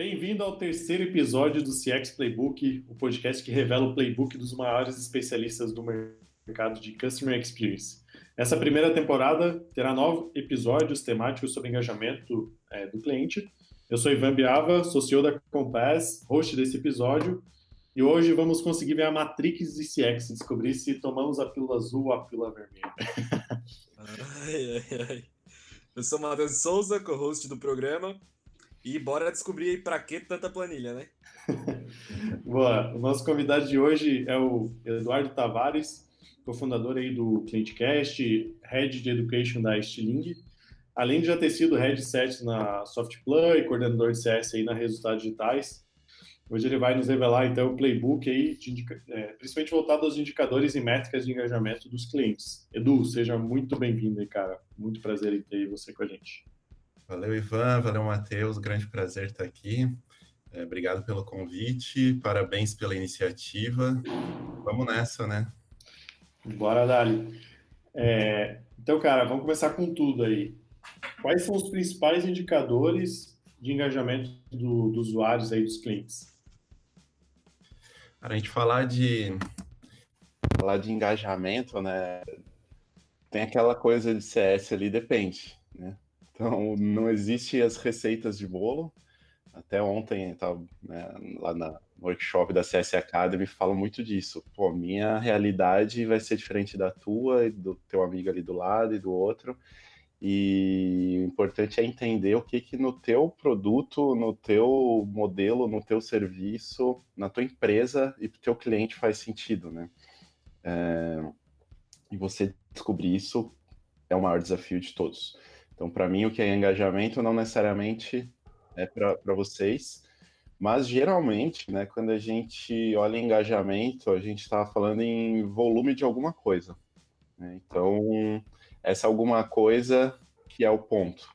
Bem-vindo ao terceiro episódio do CX Playbook, o podcast que revela o playbook dos maiores especialistas do mercado de Customer Experience. Essa primeira temporada terá nove episódios temáticos sobre engajamento é, do cliente. Eu sou Ivan Biava, CEO da Compass, host desse episódio, e hoje vamos conseguir ver a Matrix de CX, descobrir se tomamos a pílula azul ou a pílula vermelha. ai, ai, ai. Eu sou Matheus Souza, co-host do programa, e bora descobrir aí para que tanta planilha, né? Boa. O nosso convidado de hoje é o Eduardo Tavares, cofundador aí do ClientCast, Head de Education da Stiling, além de já ter sido Head Set na Softplay e coordenador de CS aí na Resultados Digitais. Hoje ele vai nos revelar então o playbook aí, indica, é, principalmente voltado aos indicadores e métricas de engajamento dos clientes. Edu, seja muito bem-vindo aí, cara. Muito prazer em ter você com a gente. Valeu, Ivan. Valeu, Matheus. Grande prazer estar aqui. É, obrigado pelo convite. Parabéns pela iniciativa. Vamos nessa, né? Bora, Dali. É, então, cara, vamos começar com tudo aí. Quais são os principais indicadores de engajamento do, dos usuários aí, dos clientes? Para a gente falar de falar de engajamento, né? Tem aquela coisa de CS ali, depende, né? Então, não existe as receitas de bolo. Até ontem, tava, né, lá na workshop da CS Academy, falo muito disso. Pô, minha realidade vai ser diferente da tua e do teu amigo ali do lado e do outro. E o importante é entender o que que no teu produto, no teu modelo, no teu serviço, na tua empresa e para o teu cliente faz sentido, né? É, e você descobrir isso é o maior desafio de todos. Então, para mim, o que é engajamento não necessariamente é para vocês, mas geralmente, né, quando a gente olha engajamento, a gente está falando em volume de alguma coisa. Né? Então, essa alguma coisa que é o ponto.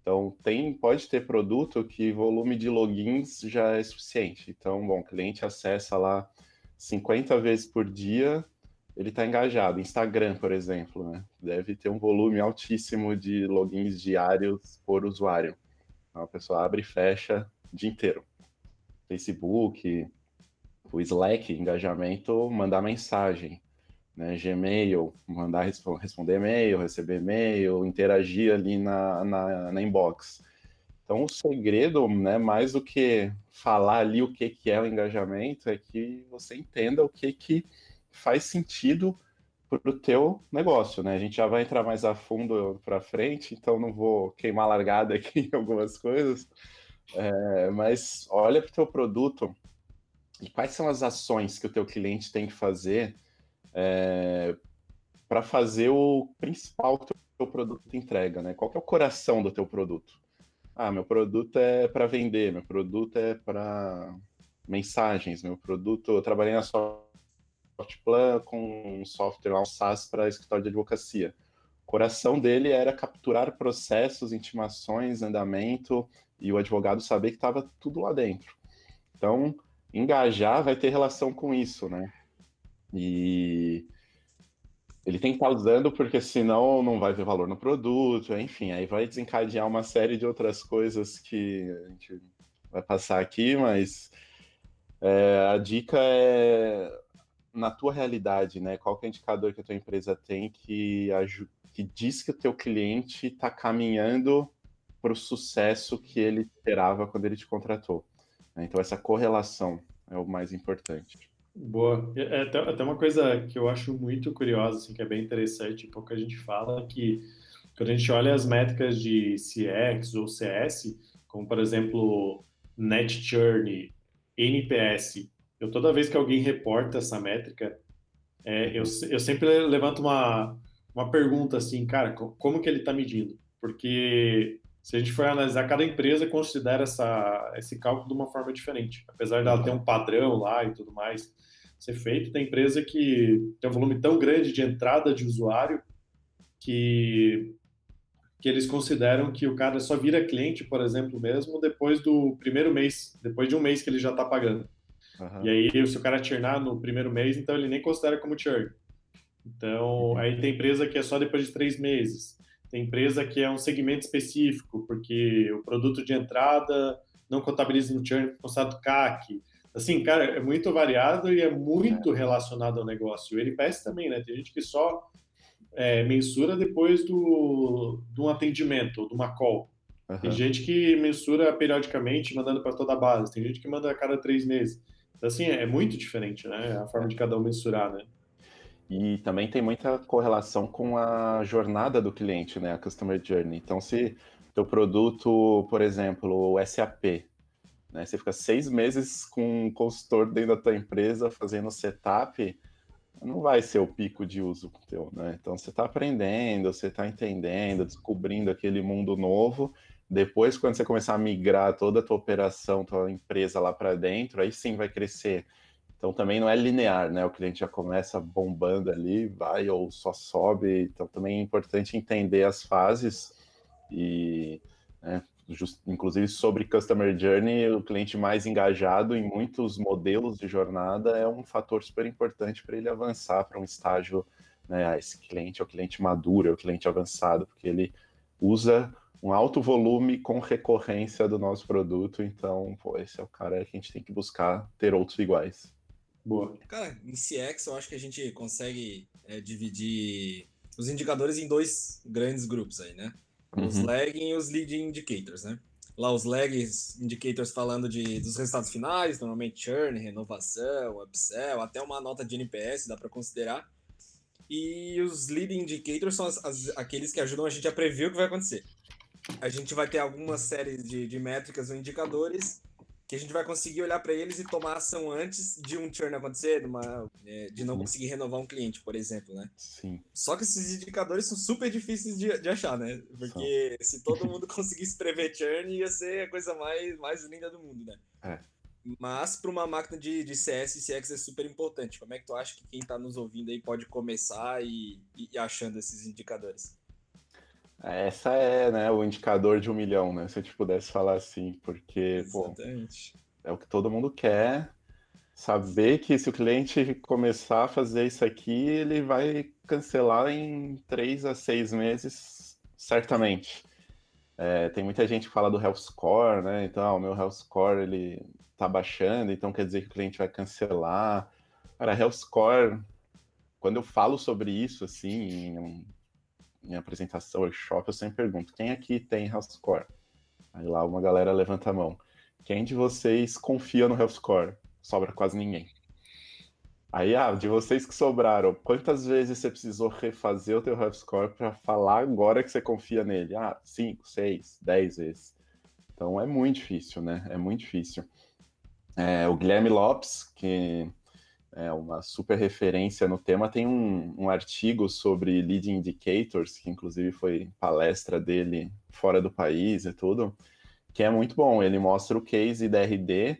Então, tem, pode ter produto que volume de logins já é suficiente. Então, bom, o cliente acessa lá 50 vezes por dia, ele está engajado. Instagram, por exemplo, né? deve ter um volume altíssimo de logins diários por usuário. Então, a pessoa abre e fecha o dia inteiro. Facebook, o Slack, engajamento, mandar mensagem. Né? Gmail, mandar responder e-mail, receber e-mail, interagir ali na, na, na inbox. Então, o segredo, né, mais do que falar ali o que, que é o engajamento, é que você entenda o que, que faz sentido para o teu negócio, né? A gente já vai entrar mais a fundo para frente, então não vou queimar largada aqui em algumas coisas, é, mas olha para o teu produto e quais são as ações que o teu cliente tem que fazer é, para fazer o principal que o teu produto entrega, né? Qual é o coração do teu produto? Ah, meu produto é para vender, meu produto é para mensagens, meu produto, eu trabalhei na sua Softplan com um software lá, um SaaS para escritório de advocacia. O coração dele era capturar processos, intimações, andamento e o advogado saber que estava tudo lá dentro. Então, engajar vai ter relação com isso, né? E ele tem que estar usando porque senão não vai ver valor no produto, enfim, aí vai desencadear uma série de outras coisas que a gente vai passar aqui, mas é, a dica é na tua realidade, né? Qual é o indicador que a tua empresa tem que, que diz que o teu cliente está caminhando para o sucesso que ele esperava quando ele te contratou? Né? Então, essa correlação é o mais importante. Boa. É, é até, até, uma coisa que eu acho muito curiosa, assim, que é bem interessante, pouco a gente fala que quando a gente olha as métricas de CX ou CS, como por exemplo Net Churn, NPS eu toda vez que alguém reporta essa métrica, é, eu, eu sempre levanto uma, uma pergunta assim, cara, como que ele está medindo? Porque se a gente for analisar, cada empresa considera essa, esse cálculo de uma forma diferente. Apesar dela ter um padrão lá e tudo mais ser feito, tem empresa que tem um volume tão grande de entrada de usuário que, que eles consideram que o cara só vira cliente, por exemplo, mesmo depois do primeiro mês, depois de um mês que ele já está pagando. Uhum. E aí, se o cara churnar no primeiro mês, então ele nem considera como churn. Então, aí tem empresa que é só depois de três meses. Tem empresa que é um segmento específico, porque o produto de entrada não contabiliza no churn, constata CAC. Assim, cara, é muito variado e é muito relacionado ao negócio. O NPS também, né? Tem gente que só é, mensura depois do, de um atendimento, de uma call. Uhum. Tem gente que mensura periodicamente, mandando para toda a base. Tem gente que manda a cada três meses. Então, assim, é muito diferente, né? A forma de cada um mensurar, né? E também tem muita correlação com a jornada do cliente, né? A Customer Journey. Então, se teu produto, por exemplo, o SAP, né? Você fica seis meses com um consultor dentro da tua empresa fazendo setup, não vai ser o pico de uso teu, né? Então, você está aprendendo, você está entendendo, descobrindo aquele mundo novo. Depois, quando você começar a migrar toda a tua operação, tua empresa lá para dentro, aí sim vai crescer então também não é linear, né? O cliente já começa bombando ali, vai ou só sobe. Então também é importante entender as fases e, né, just, inclusive sobre Customer Journey, o cliente mais engajado em muitos modelos de jornada é um fator super importante para ele avançar para um estágio, né? Ah, esse cliente é o cliente maduro, é o cliente avançado, porque ele usa um alto volume com recorrência do nosso produto. Então, pô, esse é o cara que a gente tem que buscar ter outros iguais. Boa. Cara, em CX eu acho que a gente consegue é, dividir os indicadores em dois grandes grupos aí, né? Os uhum. lagging e os leading indicators, né? Lá os lagging indicators falando de, dos resultados finais, normalmente churn, renovação, upsell, até uma nota de NPS dá para considerar. E os leading indicators são as, as, aqueles que ajudam a gente a prever o que vai acontecer. A gente vai ter algumas séries de, de métricas ou indicadores que a gente vai conseguir olhar para eles e tomar ação antes de um churn acontecer, de, uma, é, de não conseguir renovar um cliente, por exemplo, né? Sim. Só que esses indicadores são super difíceis de, de achar, né? Porque se todo mundo conseguisse prever churn, ia ser a coisa mais, mais linda do mundo, né? É. Mas para uma máquina de, de CS e CX é super importante. Como é que tu acha que quem está nos ouvindo aí pode começar e, e achando esses indicadores? Essa é né, o indicador de um milhão, né? Se a gente pudesse falar assim, porque pô, é o que todo mundo quer. Saber que se o cliente começar a fazer isso aqui, ele vai cancelar em três a seis meses, certamente. É, tem muita gente que fala do health score, né? Então, ah, o meu health score ele tá baixando, então quer dizer que o cliente vai cancelar. Cara, health score, quando eu falo sobre isso, assim, em apresentação, workshop, eu sempre pergunto: quem aqui tem Health Score? Aí lá uma galera levanta a mão. Quem de vocês confia no Health Score? Sobra quase ninguém. Aí, ah, de vocês que sobraram, quantas vezes você precisou refazer o teu Health Score para falar agora que você confia nele? Ah, cinco, seis, dez vezes. Então é muito difícil, né? É muito difícil. É, o Guilherme Lopes, que é uma super referência no tema, tem um, um, artigo sobre leading indicators, que inclusive foi palestra dele fora do país e tudo, que é muito bom. Ele mostra o case da RD.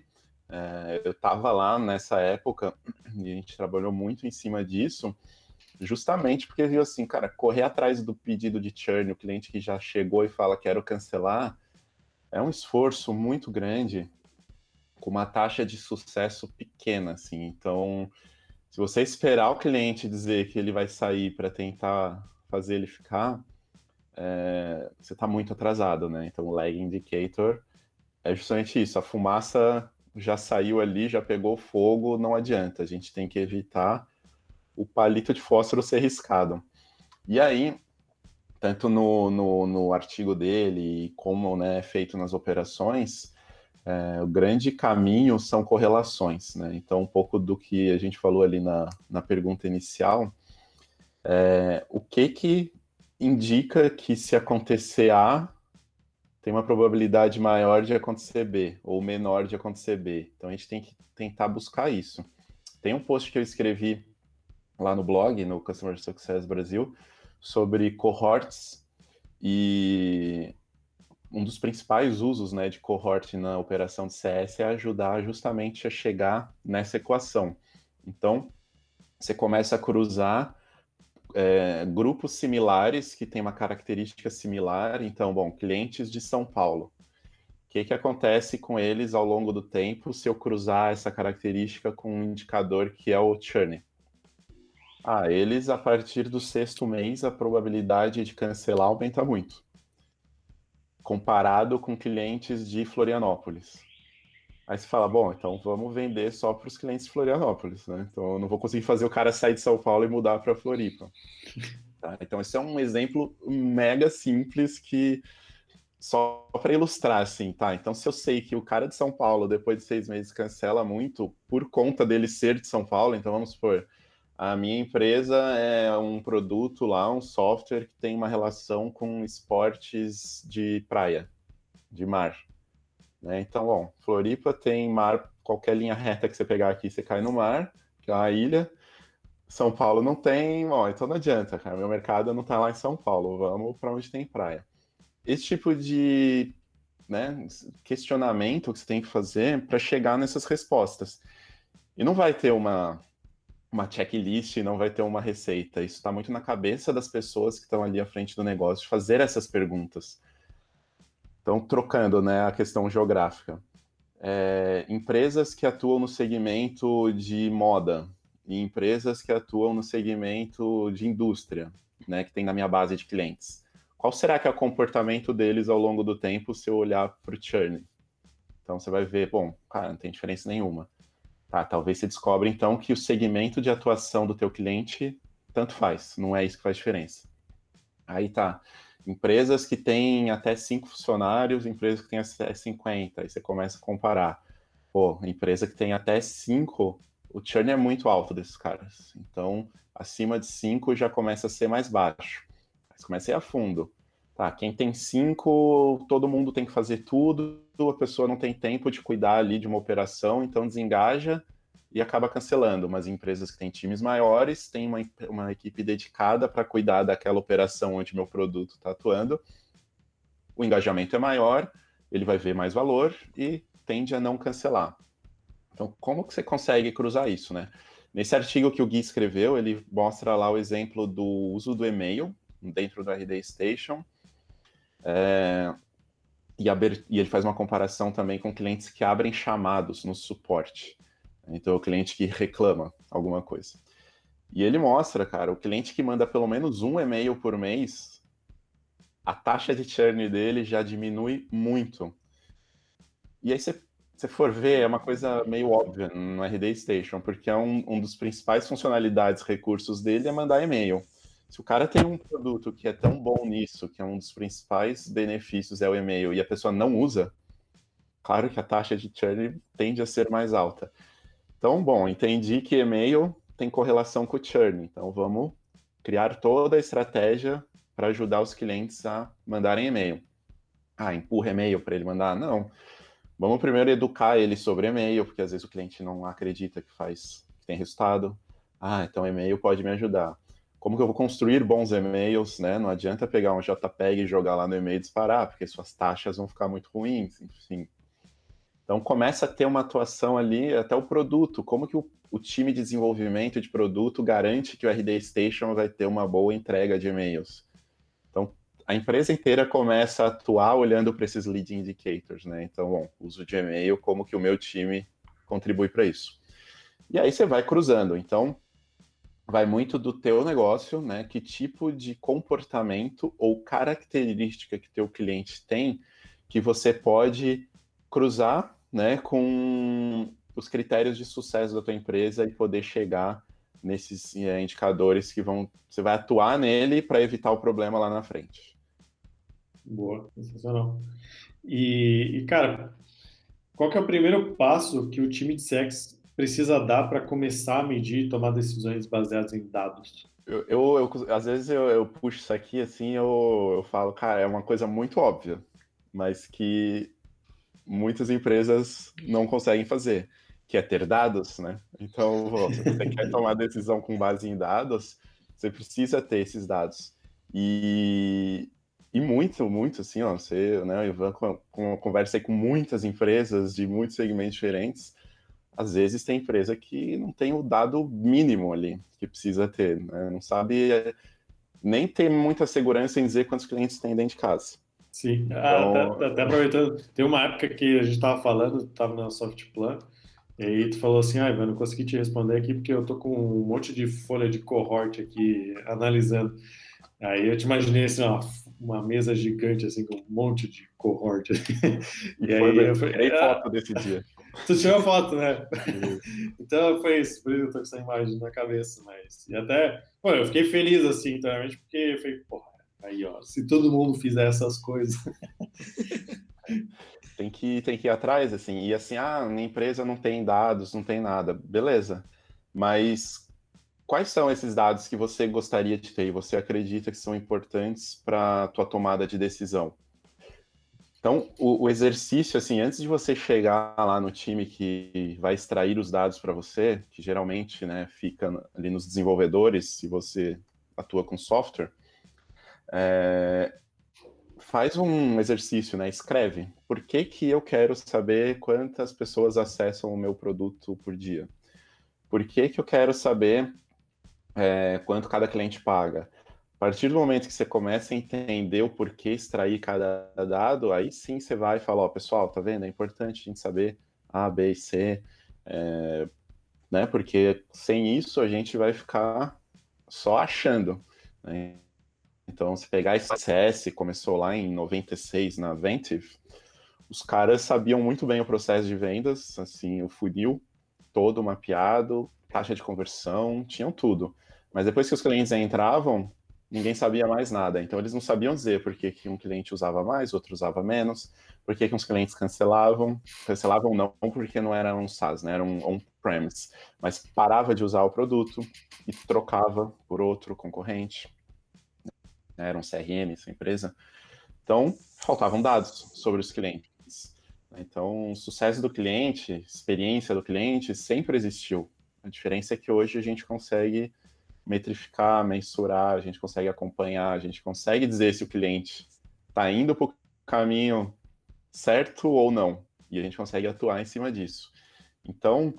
É, eu estava lá nessa época e a gente trabalhou muito em cima disso, justamente porque viu assim, cara, correr atrás do pedido de churn, o cliente que já chegou e fala quero cancelar, é um esforço muito grande com uma taxa de sucesso pequena, assim. Então, se você esperar o cliente dizer que ele vai sair para tentar fazer ele ficar, é, você está muito atrasado, né? Então, o lag indicator é justamente isso. A fumaça já saiu ali, já pegou fogo, não adianta. A gente tem que evitar o palito de fósforo ser riscado. E aí, tanto no, no, no artigo dele, como né, é feito nas operações, é, o grande caminho são correlações, né? Então, um pouco do que a gente falou ali na, na pergunta inicial, é, o que que indica que se acontecer A, tem uma probabilidade maior de acontecer B, ou menor de acontecer B. Então, a gente tem que tentar buscar isso. Tem um post que eu escrevi lá no blog, no Customer Success Brasil, sobre cohorts, e um dos principais usos né, de cohort na operação de CS é ajudar justamente a chegar nessa equação. Então, você começa a cruzar é, grupos similares que têm uma característica similar. Então, bom, clientes de São Paulo. O que, que acontece com eles ao longo do tempo se eu cruzar essa característica com um indicador que é o churn? Ah, eles, a partir do sexto mês, a probabilidade de cancelar aumenta muito comparado com clientes de Florianópolis. Aí você fala, bom, então vamos vender só para os clientes de Florianópolis, né? Então eu não vou conseguir fazer o cara sair de São Paulo e mudar para Floripa. Tá? Então esse é um exemplo mega simples que só para ilustrar, assim, tá? Então se eu sei que o cara de São Paulo depois de seis meses cancela muito por conta dele ser de São Paulo, então vamos supor, a minha empresa é um produto lá, um software que tem uma relação com esportes de praia, de mar. Né? Então, bom, Floripa tem mar, qualquer linha reta que você pegar aqui, você cai no mar, que é uma ilha. São Paulo não tem, bom, então não adianta, cara. Meu mercado não está lá em São Paulo, vamos para onde tem praia. Esse tipo de né, questionamento que você tem que fazer para chegar nessas respostas. E não vai ter uma, uma checklist, não vai ter uma receita. Isso está muito na cabeça das pessoas que estão ali à frente do negócio, fazer essas perguntas. Então, trocando né, a questão geográfica. É, empresas que atuam no segmento de moda e empresas que atuam no segmento de indústria, né, que tem na minha base de clientes. Qual será que é o comportamento deles ao longo do tempo se eu olhar para o churn? Então você vai ver, bom, cara, não tem diferença nenhuma. Tá, talvez você descobre então que o segmento de atuação do teu cliente tanto faz, não é isso que faz diferença. Aí tá. Empresas que têm até cinco funcionários, empresas que têm até 50, aí você começa a comparar. Pô, empresa que tem até cinco, o churn é muito alto desses caras. Então, acima de cinco já começa a ser mais baixo. Mas começa a ir a fundo. Tá, quem tem cinco, todo mundo tem que fazer tudo, a pessoa não tem tempo de cuidar ali de uma operação, então desengaja e acaba cancelando. Mas empresas que têm times maiores têm uma, uma equipe dedicada para cuidar daquela operação onde meu produto está atuando. O engajamento é maior, ele vai ver mais valor e tende a não cancelar. Então, como que você consegue cruzar isso, né? Nesse artigo que o Gui escreveu, ele mostra lá o exemplo do uso do e-mail dentro do RD Station. É, e, e, ele faz uma comparação também com clientes que abrem chamados no suporte. Então, o cliente que reclama alguma coisa. E ele mostra, cara, o cliente que manda pelo menos um e-mail por mês, a taxa de churn dele já diminui muito. E aí você, você for ver, é uma coisa meio óbvia no RD Station, porque é um, um dos principais funcionalidades, recursos dele é mandar e-mail. Se o cara tem um produto que é tão bom nisso, que é um dos principais benefícios é o e-mail, e a pessoa não usa, claro que a taxa de churn tende a ser mais alta. Então, bom, entendi que e-mail tem correlação com o churn. Então, vamos criar toda a estratégia para ajudar os clientes a mandarem e-mail. Ah, empurra e-mail para ele mandar? Não. Vamos primeiro educar ele sobre e-mail, porque às vezes o cliente não acredita que faz, que tem resultado. Ah, então e-mail pode me ajudar. Como que eu vou construir bons e-mails, né? Não adianta pegar um JPEG e jogar lá no e-mail e disparar, porque suas taxas vão ficar muito ruins, enfim. Então começa a ter uma atuação ali até o produto, como que o, o, time de desenvolvimento de produto garante que o RD Station vai ter uma boa entrega de e-mails. Então a empresa inteira começa a atuar olhando para esses lead indicators, né? Então, bom, uso de e-mail, como que o meu time contribui para isso. E aí você vai cruzando. Então, vai muito do teu negócio, né? Que tipo de comportamento ou característica que teu cliente tem que você pode cruzar né, com os critérios de sucesso da tua empresa e poder chegar nesses é, indicadores que vão você vai atuar nele para evitar o problema lá na frente. Boa, sensacional. E, e, cara, qual que é o primeiro passo que o time de sex precisa dar para começar a medir e tomar decisões baseadas em dados? Eu, eu, eu às vezes eu, eu, puxo isso aqui assim, eu, eu falo, cara, é uma coisa muito óbvia, mas que muitas empresas não conseguem fazer, que é ter dados, né? Então, se você quer tomar decisão com base em dados, você precisa ter esses dados. E, e muito, muito assim, ó, você, né, com, conversa com muitas empresas de muitos segmentos diferentes, às vezes tem empresa que não tem o dado mínimo ali que precisa ter, né? não sabe nem ter muita segurança em dizer quantos clientes tem dentro de casa. Sim, ah, então... até, até, aproveitando, tem uma época que a gente estava falando, estava na Softplan, e aí tu falou assim, ah, eu não consegui te responder aqui porque eu tô com um monte de folha de cohort aqui analisando. Aí eu te imaginei assim, uma, uma mesa gigante assim com um monte de cohort. E, e aí eu falei, ah, foto desse dia. Tu tirou a foto, né? então foi isso, por isso eu tô com essa imagem na cabeça, mas. E até. Pô, eu fiquei feliz assim, internamente, porque eu falei, porra, aí ó, se todo mundo fizer essas coisas. tem que, tem que ir atrás, assim, e assim, ah, minha empresa não tem dados, não tem nada, beleza. Mas quais são esses dados que você gostaria de ter e você acredita que são importantes para a tua tomada de decisão? Então, o, o, exercício, assim, antes de você chegar lá no time que vai extrair os dados para você, que geralmente né, fica ali nos desenvolvedores, se você atua com software, é, faz um exercício, né? Escreve. Por que, que eu quero saber quantas pessoas acessam o meu produto por dia? Por que, que eu quero saber é, quanto cada cliente paga. A partir do momento que você começa a entender o porquê extrair cada dado, aí sim você vai falar, ó, pessoal, tá vendo? É importante a gente saber A, B e C, é, né? Porque sem isso a gente vai ficar só achando. Né? Então, se pegar esse CS, começou lá em 96 na Ventive, os caras sabiam muito bem o processo de vendas, assim, o funil todo mapeado, taxa de conversão, tinham tudo. Mas depois que os clientes entravam, ninguém sabia mais nada. Então eles não sabiam dizer por que, um cliente usava mais, outro usava menos, por que, que uns clientes cancelavam. Cancelavam não porque não era um SaaS, né? era um on-premise. Mas parava de usar o produto e trocava por outro concorrente. Era um CRM, essa empresa. Então, faltavam dados sobre os clientes. Então, o sucesso do cliente, experiência do cliente sempre existiu. A diferença é que hoje a gente consegue metrificar, mensurar, a gente consegue acompanhar, a gente consegue dizer se o cliente está indo para o caminho certo ou não. E a gente consegue atuar em cima disso. Então,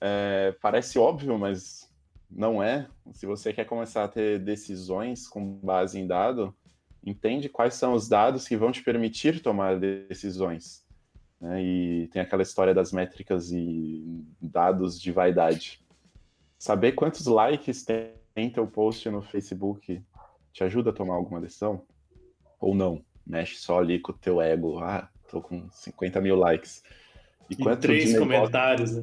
é, parece óbvio, mas não é. Se você quer começar a ter decisões com base em dado, entende quais são os dados que vão te permitir tomar decisões. Né? E tem aquela história das métricas e dados de vaidade. Saber quantos likes tem tem teu post no Facebook te ajuda a tomar alguma decisão? Ou não? Mexe só ali com o teu ego. Ah, tô com 50 mil likes. E, e três negócio... comentários, né?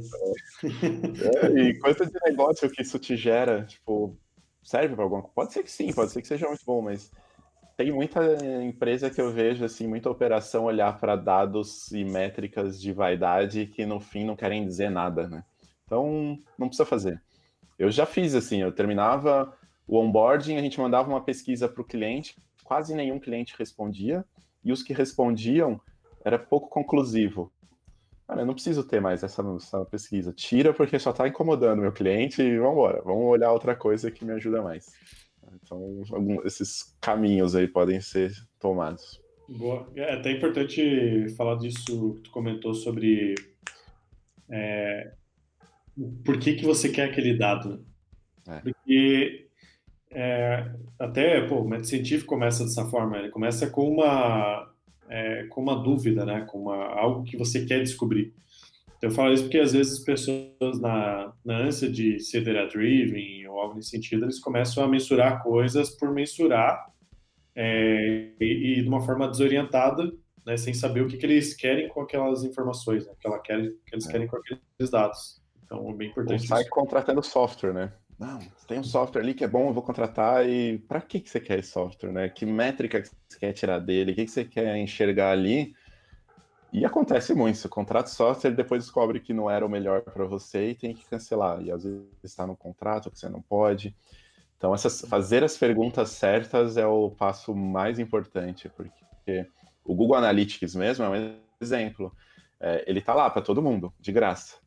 É, e quanto de negócio que isso te gera, tipo, serve para alguma coisa? Pode ser que sim, pode ser que seja muito bom, mas tem muita empresa que eu vejo, assim, muita operação olhar para dados e métricas de vaidade que no fim não querem dizer nada, né? Então, não precisa fazer. Eu já fiz assim, eu terminava o onboarding, a gente mandava uma pesquisa para o cliente, quase nenhum cliente respondia, e os que respondiam era pouco conclusivo. Cara, eu não preciso ter mais essa, essa pesquisa. Tira porque só está incomodando meu cliente e vamos embora. Vamos olhar outra coisa que me ajuda mais. Então, algum, esses caminhos aí podem ser tomados. Boa. É até importante falar disso que tu comentou sobre é, por que, que você quer aquele dado. É. Porque é, até pô, o método científico começa dessa forma, ele começa com uma, é, com uma dúvida, né? com uma, algo que você quer descobrir. Então, eu falo isso porque às vezes as pessoas, na, na ânsia de ser data-driven ou algo nesse sentido, eles começam a mensurar coisas por mensurar é, e, e, de uma forma desorientada, né, sem saber o que, que eles querem com aquelas informações, né, que, ela quer, que eles é. querem com aqueles dados. Então, é bem importante. Ou sai contratando software, né? Não, tem um software ali que é bom, eu vou contratar. E para que, que você quer esse software, né? Que métrica que você quer tirar dele? O que, que você quer enxergar ali? E acontece muito, você contrata software, depois descobre que não era o melhor para você e tem que cancelar. E às vezes está no contrato que você não pode. Então, essas, fazer as perguntas certas é o passo mais importante, porque o Google Analytics mesmo é um exemplo. É, ele está lá para todo mundo, de graça.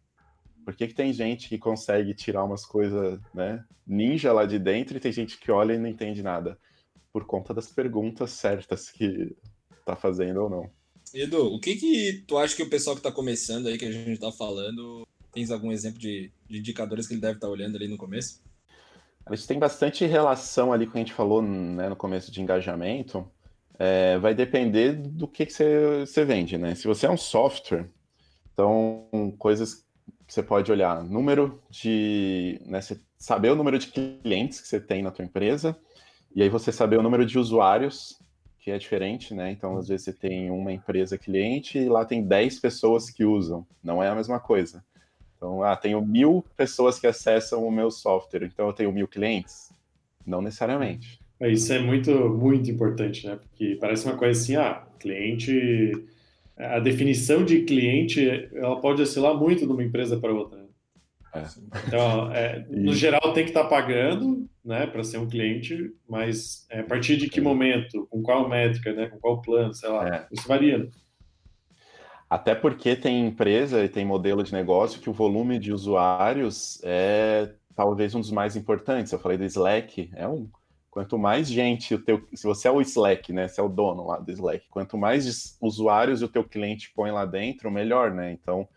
Por que, que tem gente que consegue tirar umas coisas, né, ninja lá de dentro e tem gente que olha e não entende nada? Por conta das perguntas certas que tá fazendo ou não. Edu, o que que tu acha que o pessoal que tá começando aí, que a gente tá falando, tens algum exemplo de, de indicadores que ele deve estar tá olhando ali no começo? A gente tem bastante relação ali com o que a gente falou né, no começo de engajamento. É, vai depender do que, que você, você vende, né? Se você é um software, então coisas você pode olhar número de. Né, saber o número de clientes que você tem na tua empresa, e aí você saber o número de usuários que é diferente, né? Então, às vezes você tem uma empresa cliente e lá tem 10 pessoas que usam. Não é a mesma coisa. Então, ah, tenho mil pessoas que acessam o meu software, então eu tenho mil clientes? Não necessariamente. É, isso é muito, muito importante, né? Porque parece uma coisa assim, ah, cliente... A definição de cliente, ela pode oscilar muito de uma empresa para outra. Né? É. Então, é, no geral, tem que estar tá pagando, né, para ser um cliente, mas é, a partir de que momento, com qual métrica, né, com qual plano, sei lá, é. isso varia. Né? Até porque tem empresa e tem modelo de negócio que o volume de usuários é talvez um dos mais importantes. Eu falei do Slack, é um. Quanto mais gente o teu, se você é o Slack, né, você é o dono lá do Slack, quanto mais usuários o teu cliente põe lá dentro, melhor, né? Então,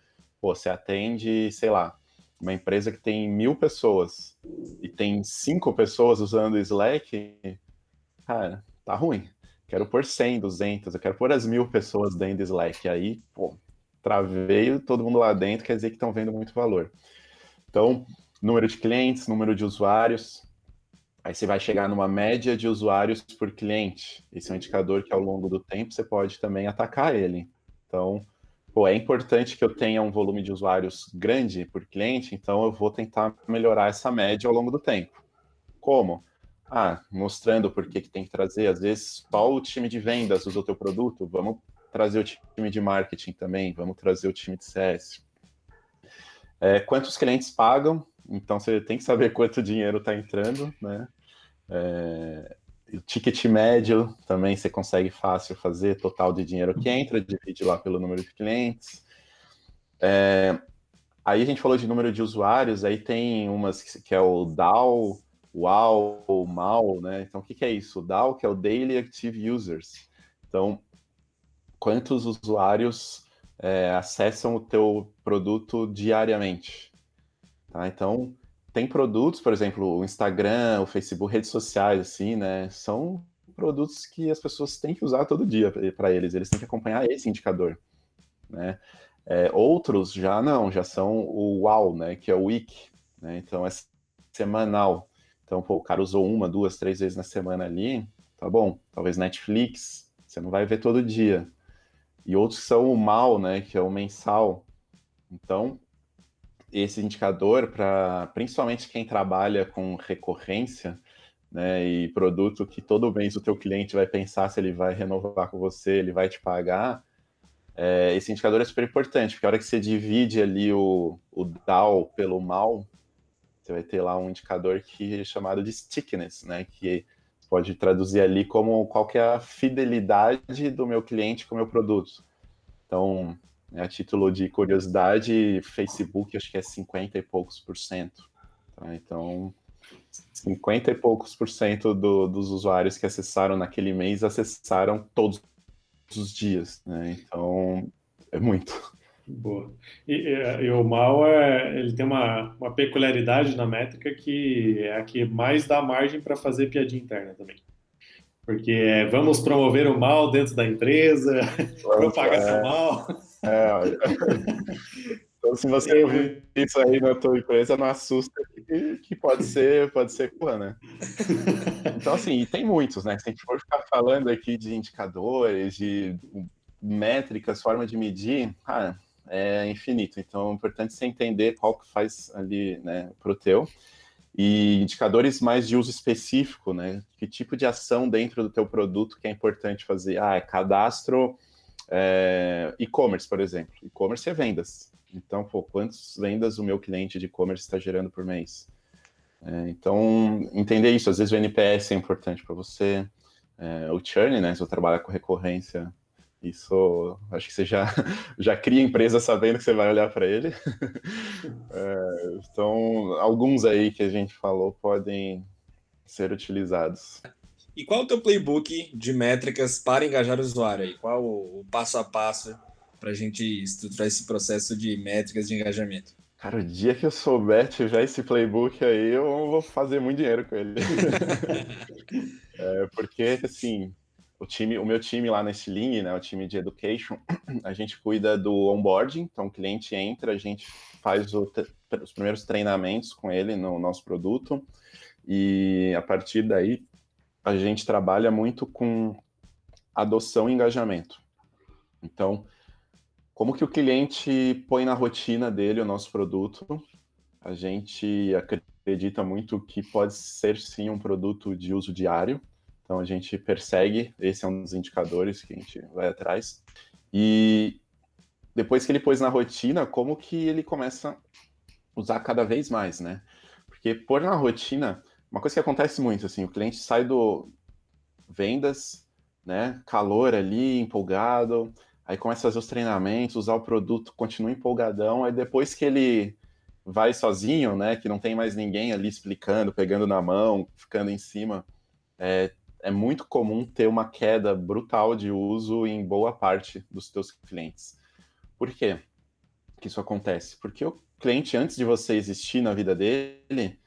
pô, você atende, sei lá, uma empresa que tem mil pessoas e tem cinco pessoas usando o Slack, cara, tá ruim quero pôr 100, 200, eu quero pôr as mil pessoas dentro do Slack. Aí, pô, traveio todo mundo lá dentro, quer dizer que estão vendo muito valor. Então, número de clientes, número de usuários. Aí você vai chegar numa média de usuários por cliente. Esse é um indicador que ao longo do tempo você pode também atacar ele. Então, pô, é importante que eu tenha um volume de usuários grande por cliente, então eu vou tentar melhorar essa média ao longo do tempo. Como? ah, mostrando por que, tem que trazer. Às vezes só o time de vendas usa o teu produto, vamos trazer o time de marketing também, vamos trazer o time de CS. É, quantos clientes pagam? Então você tem que saber quanto dinheiro está entrando, né? É, o ticket médio também você consegue fácil fazer, total de dinheiro que entra, divide lá pelo número de clientes. É, aí a gente falou de número de usuários, aí tem umas que, que é o DAO, WAU ou MAU, né? Então, o que, que é isso? O DAO, que é o Daily Active Users. Então, quantos usuários é, acessam o teu produto diariamente? Tá? Então, tem produtos, por exemplo, o Instagram, o Facebook, redes sociais, assim, né? São produtos que as pessoas têm que usar todo dia para eles. Eles têm que acompanhar esse indicador, né? É, outros já não, já são o WOW, né? Que é o week, né? Então, é semanal. Então, pô, o cara usou uma, duas, três vezes na semana ali, tá bom. Talvez Netflix, você não vai ver todo dia. E outros são o mal, né, que é o mensal. Então, esse indicador para principalmente quem trabalha com recorrência, né, e produto que todo mês o teu cliente vai pensar se ele vai renovar com você, ele vai te pagar, é, esse indicador é super importante, porque a hora que você divide ali o, o DAO pelo mal, você vai ter lá um indicador que é chamado de stickiness, né? Que pode traduzir ali como qual que é a fidelidade do meu cliente com o meu produto. Então, a título de curiosidade, Facebook acho que é 50 e poucos por cento. Tá? Então, 50 e poucos por cento do, dos usuários que acessaram naquele mês acessaram todos os dias, né? Então, é muito. Boa. E, e, e, o mal é, ele tem uma, uma peculiaridade na métrica que é a que mais dá margem para fazer piadinha interna também. Porque é, vamos promover o mal dentro da empresa, propagar é, o mal. É, então, se você ouvir isso aí na tua empresa, não assusta que, que pode ser, pode ser clã, né? Então, assim, tem muitos, né? Se a gente for ficar falando aqui de indicadores, de métricas, forma de medir, ah, é infinito. Então é importante você entender qual que faz ali né, para o teu. E indicadores mais de uso específico, né? Que tipo de ação dentro do teu produto que é importante fazer? Ah, é cadastro é, e-commerce, por exemplo. E-commerce é vendas. Então, pô, quantas vendas o meu cliente de e-commerce está gerando por mês? É, então, entender isso. Às vezes o NPS é importante para você. É, o churn, né? Se eu trabalhar com recorrência, isso, acho que você já, já cria empresa sabendo que você vai olhar para ele. É, então, alguns aí que a gente falou podem ser utilizados. E qual é o teu playbook de métricas para engajar o usuário aí? Qual o passo a passo para a gente estruturar esse processo de métricas de engajamento? Cara, o dia que eu souber tiver esse playbook aí, eu vou fazer muito dinheiro com ele. é, porque, assim, o time, o meu time lá nesse Lean, né, o time de education, a gente cuida do onboarding, então o cliente entra, a gente faz o, os primeiros treinamentos com ele no nosso produto e a partir daí a gente trabalha muito com adoção e engajamento. Então, como que o cliente põe na rotina dele o nosso produto? A gente acredita muito que pode ser sim um produto de uso diário. Então a gente persegue, esse é um dos indicadores que a gente vai atrás. E depois que ele pôs na rotina, como que ele começa a usar cada vez mais, né? Porque pôr na rotina, uma coisa que acontece muito, assim, o cliente sai do vendas, né, calor ali, empolgado, aí começa a fazer os treinamentos, usar o produto, continua empolgadão, aí depois que ele vai sozinho, né, que não tem mais ninguém ali explicando, pegando na mão, ficando em cima, é, é muito comum ter uma queda brutal de uso em boa parte dos teus clientes. Por quê que isso acontece? Porque o cliente, antes de você existir na vida dele,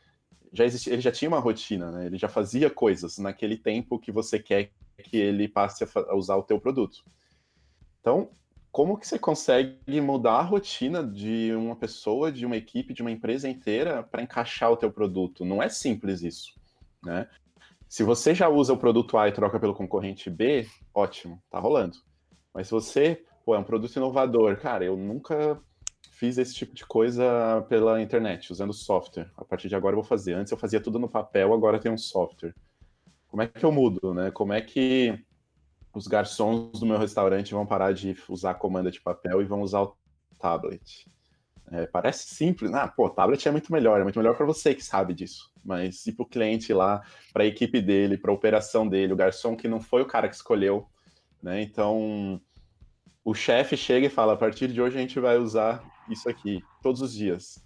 já ele já tinha uma rotina, né? Ele já fazia coisas naquele tempo que você quer que ele passe a, usar o teu produto. Então, como que você consegue mudar a rotina de uma pessoa, de uma equipe, de uma empresa inteira para encaixar o teu produto? Não é simples isso, né? Se você já usa o produto A e troca pelo concorrente B, ótimo, tá rolando. Mas se você, pô, é um produto inovador, cara, eu nunca fiz esse tipo de coisa pela internet, usando software. A partir de agora eu vou fazer. Antes eu fazia tudo no papel, agora tem um software. Como é que eu mudo, né? Como é que os garçons do meu restaurante vão parar de usar a comanda de papel e vão usar o tablet? É, parece simples. Ah, pô, tablet é muito melhor, é muito melhor para você que sabe disso. Mas e para o cliente lá, para a equipe dele, para a operação dele, o garçom que não foi o cara que escolheu, né? Então, o chefe chega e fala: a partir de hoje a gente vai usar isso aqui todos os dias.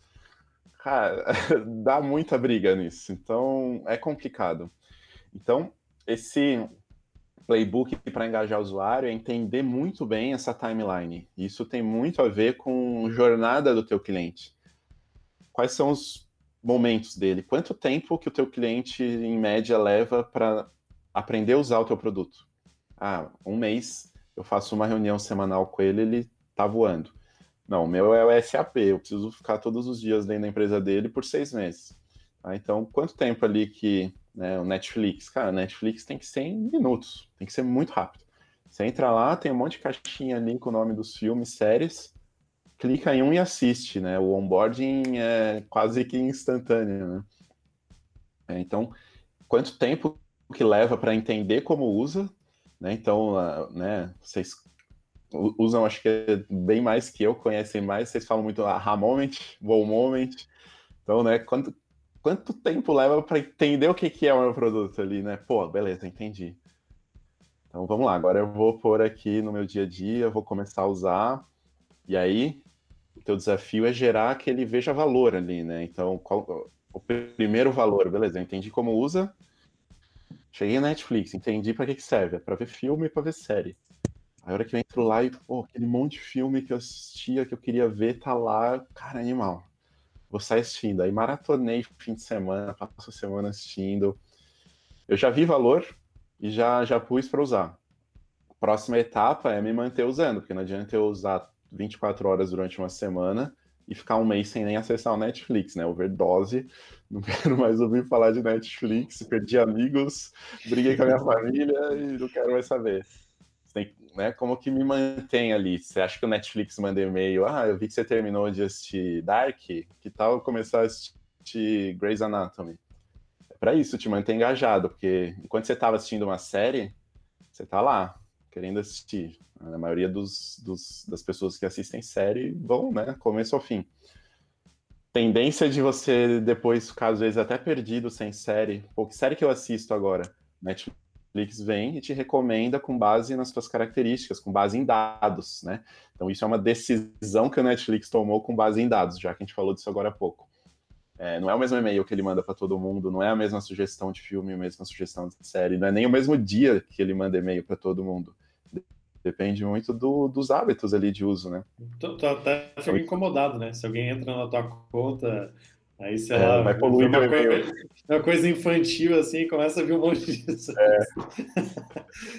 Cara, dá muita briga nisso, então é complicado. Então, esse playbook para engajar o usuário é entender muito bem essa timeline. Isso tem muito a ver com jornada do teu cliente. Quais são os momentos dele? Quanto tempo que o teu cliente, em média, leva para aprender a usar o teu produto? Ah, um mês, eu faço uma reunião semanal com ele, ele tá voando. Não, o meu é o SAP, eu preciso ficar todos os dias dentro da empresa dele por seis meses. Tá? Então, quanto tempo ali que né, o Netflix? Cara, Netflix tem que ser em minutos, tem que ser muito rápido. Você entra lá, tem um monte de caixinha ali com o nome dos filmes, séries, clica em um e assiste, né? O onboarding é quase que instantâneo, né? É, então, quanto tempo que leva para entender como usa, né? Então, né, vocês usam, acho que é bem mais que eu, conhecem mais, vocês falam muito aha moment, moment. Então, né, quanto, quanto tempo leva para entender o que, que é o meu produto ali, né? Pô, beleza, entendi. Então vamos lá, agora eu vou pôr aqui no meu dia a dia, vou começar a usar, e aí o teu desafio é gerar que ele veja valor ali, né? Então, qual, o primeiro valor, beleza, eu entendi como usa, cheguei na Netflix, entendi para que, que serve, é para ver filme e para ver série. A hora que eu entro lá e, pô, aquele monte de filme que eu assistia, que eu queria ver, tá lá, cara, animal. Vou sair assistindo. Aí maratonei fim de semana, passo a semana assistindo. Eu já vi valor e já, já pus para usar. Próxima etapa é me manter usando, porque não adianta eu usar 24 horas durante uma semana e ficar um mês sem nem acessar o Netflix, né? Overdose, não quero mais ouvir falar de Netflix, perdi amigos, briguei com a minha família e não quero mais saber tem, né, como que me mantém ali? Você acha que o Netflix manda e-mail? Ah, eu vi que você terminou de assistir Dark, que tal começar a assistir Grey's Anatomy? É para isso, te manter engajado, porque enquanto você estava assistindo uma série, você está lá, querendo assistir. A maioria dos, dos, das pessoas que assistem série vão, né, começo ao fim. Tendência de você depois ficar, às vezes, até perdido sem série. Pô, que série que eu assisto agora? Netflix Netflix vem e te recomenda com base nas suas características, com base em dados, né? Então isso é uma decisão que o Netflix tomou com base em dados, já que a gente falou disso agora há pouco. É, não é o mesmo e-mail que ele manda para todo mundo, não é a mesma sugestão de filme, a mesma sugestão de série, não é nem o mesmo dia que ele manda e-mail para todo mundo. Depende muito do, dos hábitos ali de uso, né? Tô, tô até fico incomodado, né? Se alguém entra na tua conta Aí, sei é, lá, vai poluir uma, coisa, uma coisa infantil assim, começa a vir um monte disso. É.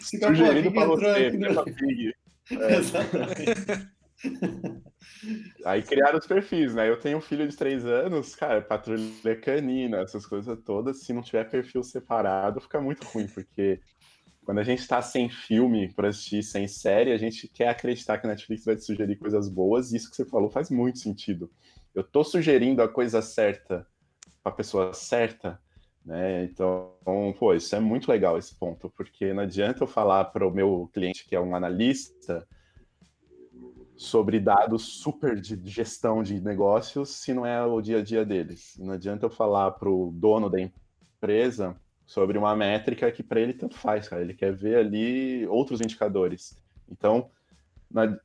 Fica, Sugerido para você, no... é. Exatamente. Aí criaram os perfis, né? Eu tenho um filho de três anos, cara, patrulha canina, essas coisas todas. Se não tiver perfil separado, fica muito ruim, porque quando a gente está sem filme para assistir, sem série, a gente quer acreditar que a Netflix vai te sugerir coisas boas, e isso que você falou faz muito sentido. Eu estou sugerindo a coisa certa para a pessoa certa, né? Então, pô, isso é muito legal esse ponto, porque não adianta eu falar para o meu cliente que é um analista sobre dados super de gestão de negócios se não é o dia a dia deles. Não adianta eu falar para o dono da empresa sobre uma métrica que para ele tanto faz, cara. Ele quer ver ali outros indicadores. Então,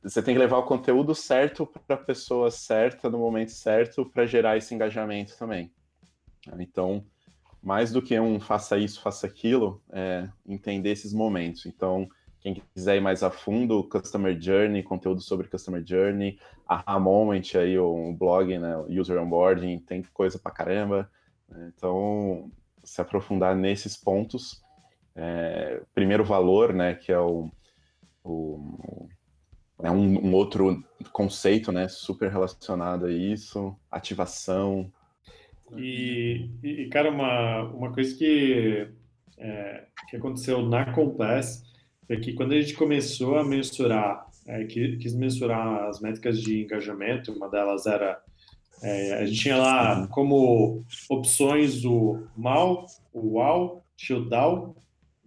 você tem que levar o conteúdo certo para a pessoa certa no momento certo para gerar esse engajamento também. Então, mais do que um faça isso, faça aquilo, é entender esses momentos. Então, quem quiser ir mais a fundo, Customer Journey, conteúdo sobre Customer Journey, a Moment aí, o blog, né, User Onboarding, tem coisa pra caramba. Então, se aprofundar nesses pontos. É, primeiro valor, né, que é o, o é um, um, outro conceito, né, super relacionado a isso, ativação. E, e cara, uma, uma coisa que, é, que aconteceu na Compass é que quando a gente começou a mensurar, é, quis mensurar as métricas de engajamento, uma delas era é, a gente tinha lá como opções o mal, o wow, tinha o down,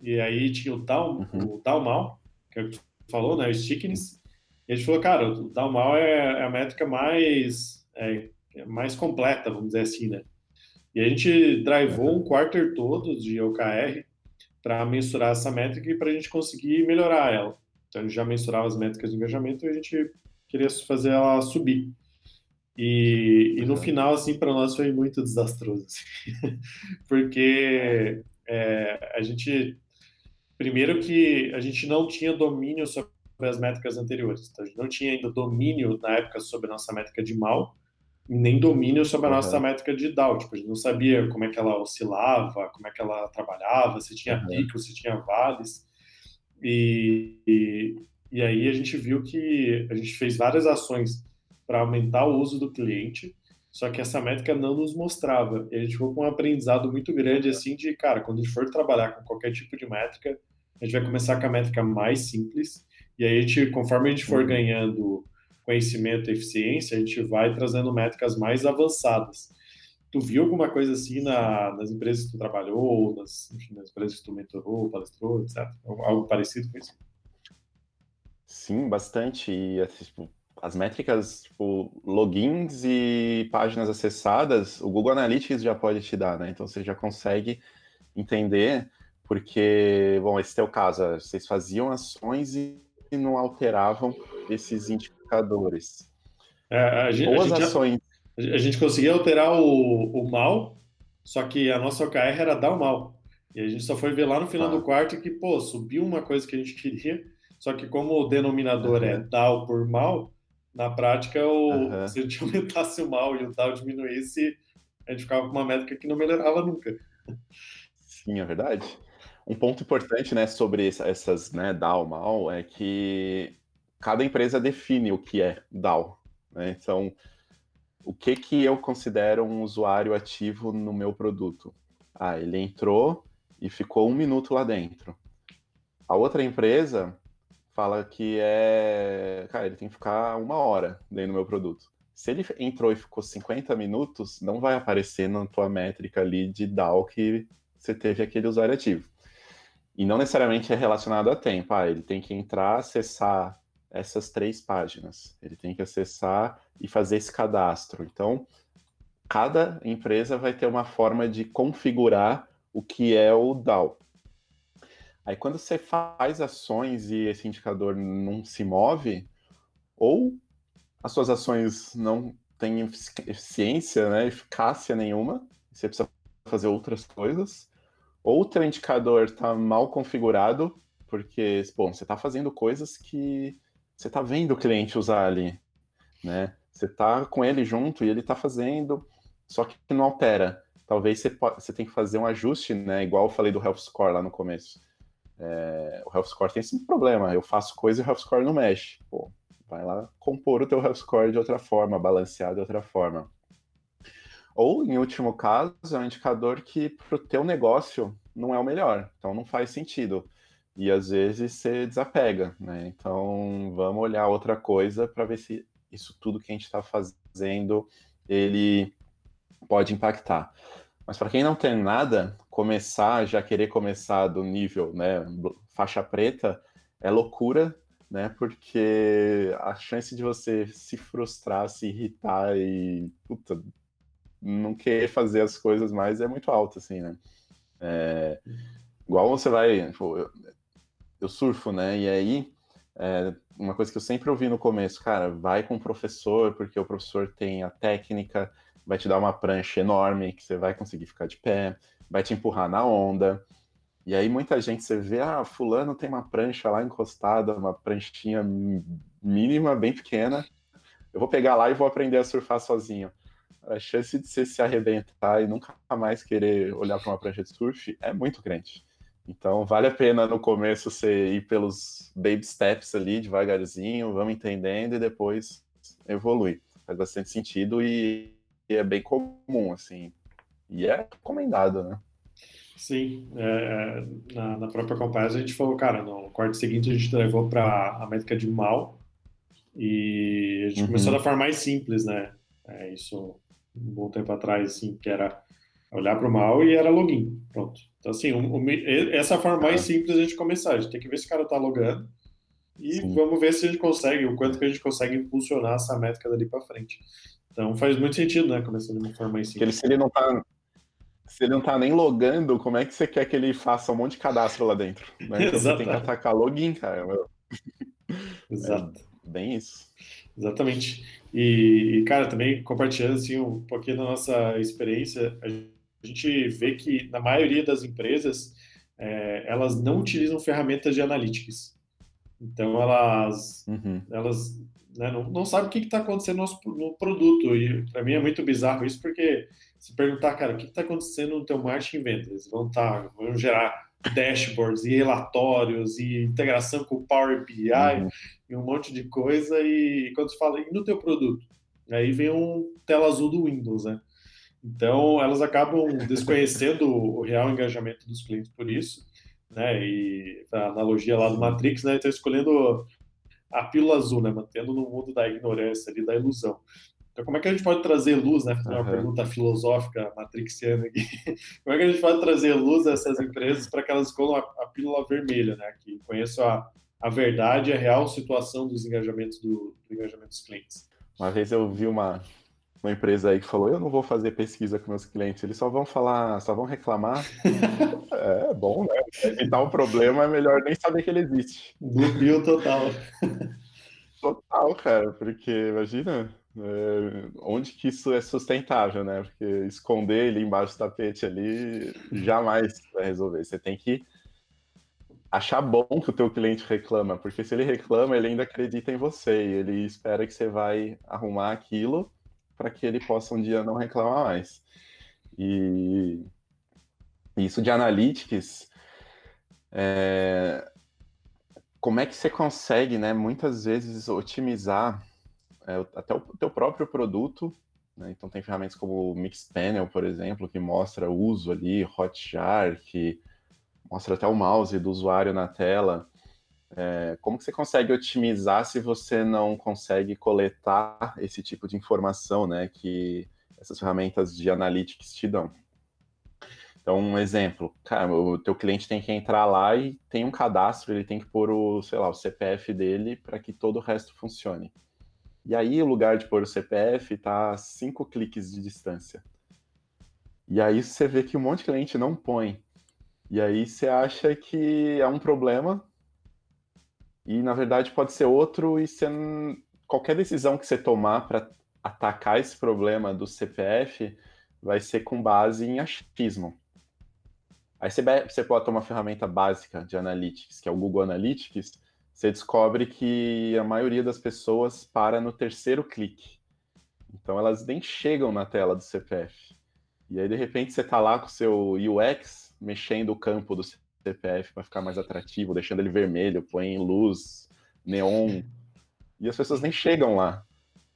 e aí tinha o down, uhum. o down mal, que é o que falou, né, o stickiness. E a gente falou, cara, o down mal é, é a métrica mais, é, mais completa, vamos dizer assim, né. E a gente drivou um quarter todo de OKR para mensurar essa métrica e para a gente conseguir melhorar ela. Então, a gente já mensurava as métricas de engajamento e a gente queria fazer ela subir. E, e no final, assim, para nós foi muito desastroso, assim. porque é, a gente, primeiro que a gente não tinha domínio sobre as métricas anteriores, então a gente não tinha ainda domínio na época sobre a nossa métrica de mal, nem domínio sobre a nossa uhum. métrica de DAO, tipo, a gente não sabia como é que ela oscilava, como é que ela trabalhava, se tinha uhum. picos, se tinha vales, e, e, e aí a gente viu que a gente fez várias ações para aumentar o uso do cliente, só que essa métrica não nos mostrava. E a gente ficou com um aprendizado muito grande, assim, de, cara, quando a gente for trabalhar com qualquer tipo de métrica, a gente vai começar com a métrica mais simples, e aí a gente, conforme a gente for uhum. ganhando conhecimento e eficiência, a gente vai trazendo métricas mais avançadas. Tu viu alguma coisa assim na, nas empresas que tu trabalhou, nas, enfim, nas empresas que tu mentorou, palestrou, etc? Algo parecido com isso? Sim, bastante. E, assim, tipo, as métricas, tipo, logins e páginas acessadas, o Google Analytics já pode te dar, né? Então você já consegue entender, porque, bom, esse é o caso, vocês faziam ações e não alteravam esses indicadores. É, a gente, Ou as a gente, ações. A, gente conseguia alterar o, o mal, só que a nossa OKR era dar o mal. E a gente só foi ver lá no final ah. do quarto que, pô, subiu uma coisa que a gente queria, só que como o denominador uhum. é DAO por mal, na prática, o, uhum. se a gente aumentasse o mal e o tal diminuísse, a gente ficava com uma métrica que não melhorava nunca. Sim, é verdade. Um ponto importante, né, sobre essas, né, DAO, mal, é que cada empresa define o que é DAO, né? Então, o que que eu considero um usuário ativo no meu produto? Ah, ele entrou e ficou um minuto lá dentro. A outra empresa fala que é. Cara, ele tem que ficar uma hora dentro do meu produto. Se ele entrou e ficou 50 minutos, não vai aparecer na tua métrica ali de DAO que você teve aquele usuário ativo. E não necessariamente é relacionado a tempo. Ah, ele tem que entrar, acessar essas três páginas. Ele tem que acessar e fazer esse cadastro. Então, cada empresa vai ter uma forma de configurar o que é o DAO. Aí quando você faz ações e esse indicador não se move, ou as suas ações não têm eficiência, né, eficácia nenhuma, você precisa fazer outras coisas, ou o teu indicador está mal configurado, porque, bom, você está fazendo coisas que você está vendo o cliente usar ali, né? Você está com ele junto e ele está fazendo, só que não altera. Talvez você, você tem que fazer um ajuste, né? Igual eu falei do Health Score lá no começo. É, o Health Score tem esse problema, eu faço coisa e o Health Score não mexe. Pô, vai lá compor o teu Health Score de outra forma, balancear de outra forma. Ou, em último caso, é um indicador que para o teu negócio não é o melhor, então não faz sentido. e às vezes você desapega, né? Então vamos olhar outra coisa para ver se isso tudo que a gente está fazendo ele pode impactar. Mas para quem não tem nada, começar, já querer começar do nível, né, faixa preta, é loucura, né? Porque a chance de você se frustrar, se irritar e puta, não querer fazer as coisas mais é muito alta, assim, né? É, igual você vai, pô, eu, eu, surfo, né? E aí, é, uma coisa que eu sempre ouvi no começo, cara, vai com o professor, porque o professor tem a técnica, vai te dar uma prancha enorme que você vai conseguir ficar de pé, vai te empurrar na onda. E aí muita gente você vê, ah, fulano tem uma prancha lá encostada, uma pranchinha mínima, bem pequena. Eu vou pegar lá e vou aprender a surfar sozinho. A chance de você se arrebentar e nunca mais querer olhar para uma prancha de surf é muito grande. Então vale a pena no começo você ir pelos baby steps ali, devagarzinho, vamos entendendo e depois evoluir. Faz bastante sentido e é bem comum, assim. E é recomendado, né? Sim, é, é, na, na, própria Compass a gente falou, cara, no quarto seguinte a gente levou para a métrica de mal e a gente uhum. começou da forma mais simples, né? É, isso um bom tempo atrás, assim, que era olhar para o mal e era login, pronto. Então, assim, um, um, essa é a forma mais é. simples de a gente começar. A gente tem que ver se o cara está logando e Sim. vamos ver se a gente consegue, o quanto que a gente consegue impulsionar essa métrica dali para frente. Então faz muito sentido, né? Começando de uma forma mais simples. Porque se ele não tá, se ele não tá nem logando, como é que você quer que ele faça um monte de cadastro lá dentro? Né? Então você tem que atacar login, cara. Exato. É bem isso. Exatamente. E, cara, também compartilhando assim, um pouquinho da nossa experiência, a gente vê que na maioria das empresas é, elas não utilizam ferramentas de analytics. Então elas, uhum. elas né, não, não sabem o que está acontecendo no, no, produto. E para mim é muito bizarro isso, porque se perguntar, cara, o que está acontecendo no teu marketing e vendas? Vão, tá, vão gerar dashboards e relatórios e integração com o Power BI uhum. e um monte de coisa. E, quando se fala, e no teu produto? Aí vem um tela azul do Windows, né? Então, elas acabam desconhecendo o real engajamento dos clientes por isso, né? E a analogia lá do Matrix, né? Então, escolhendo a pílula azul, né? Mantendo no mundo da ignorância ali, da ilusão. Então, como é que a gente pode trazer luz, né? Uma uhum. pergunta filosófica, matrixiana aqui. Como é que a gente pode trazer luz a essas empresas para que elas escolham a, a, pílula vermelha, né? Que conheçam a, a verdade, a real situação dos engajamentos do, do engajamento dos clientes. Uma vez eu vi uma, uma empresa aí que falou: Eu não vou fazer pesquisa com meus clientes, eles só vão falar, só vão reclamar. é bom, né? Evitar um problema é melhor nem saber que ele existe. Blue total. Total, cara, porque imagina é, onde que isso é sustentável, né? Porque esconder ele embaixo do tapete ali jamais vai resolver. Você tem que achar bom que o teu cliente reclama, porque se ele reclama, ele ainda acredita em você e ele espera que você vai arrumar aquilo para que ele possa um dia não reclamar mais. E isso de analytics, é... como é que você consegue, né, muitas vezes otimizar é, até o teu próprio produto. Né? Então tem ferramentas como o Mixpanel, por exemplo, que mostra o uso ali, Hotjar, que mostra até o mouse do usuário na tela. É, como que você consegue otimizar se você não consegue coletar esse tipo de informação, né, que essas ferramentas de analytics te dão? Então, um exemplo, cara, o teu cliente tem que entrar lá e tem um cadastro, ele tem que pôr o, sei lá, o CPF dele para que todo o resto funcione. E aí, o lugar de pôr o CPF está a cinco cliques de distância. E aí você vê que um monte de cliente não põe. E aí você acha que é um problema. E na verdade pode ser outro. E você, qualquer decisão que você tomar para atacar esse problema do CPF vai ser com base em achismo. Aí você pode tomar uma ferramenta básica de analytics, que é o Google Analytics, você descobre que a maioria das pessoas para no terceiro clique. Então elas nem chegam na tela do CPF. E aí, de repente, você está lá com o seu UX mexendo o campo do CPF para ficar mais atrativo, deixando ele vermelho, põe luz, neon. E as pessoas nem chegam lá.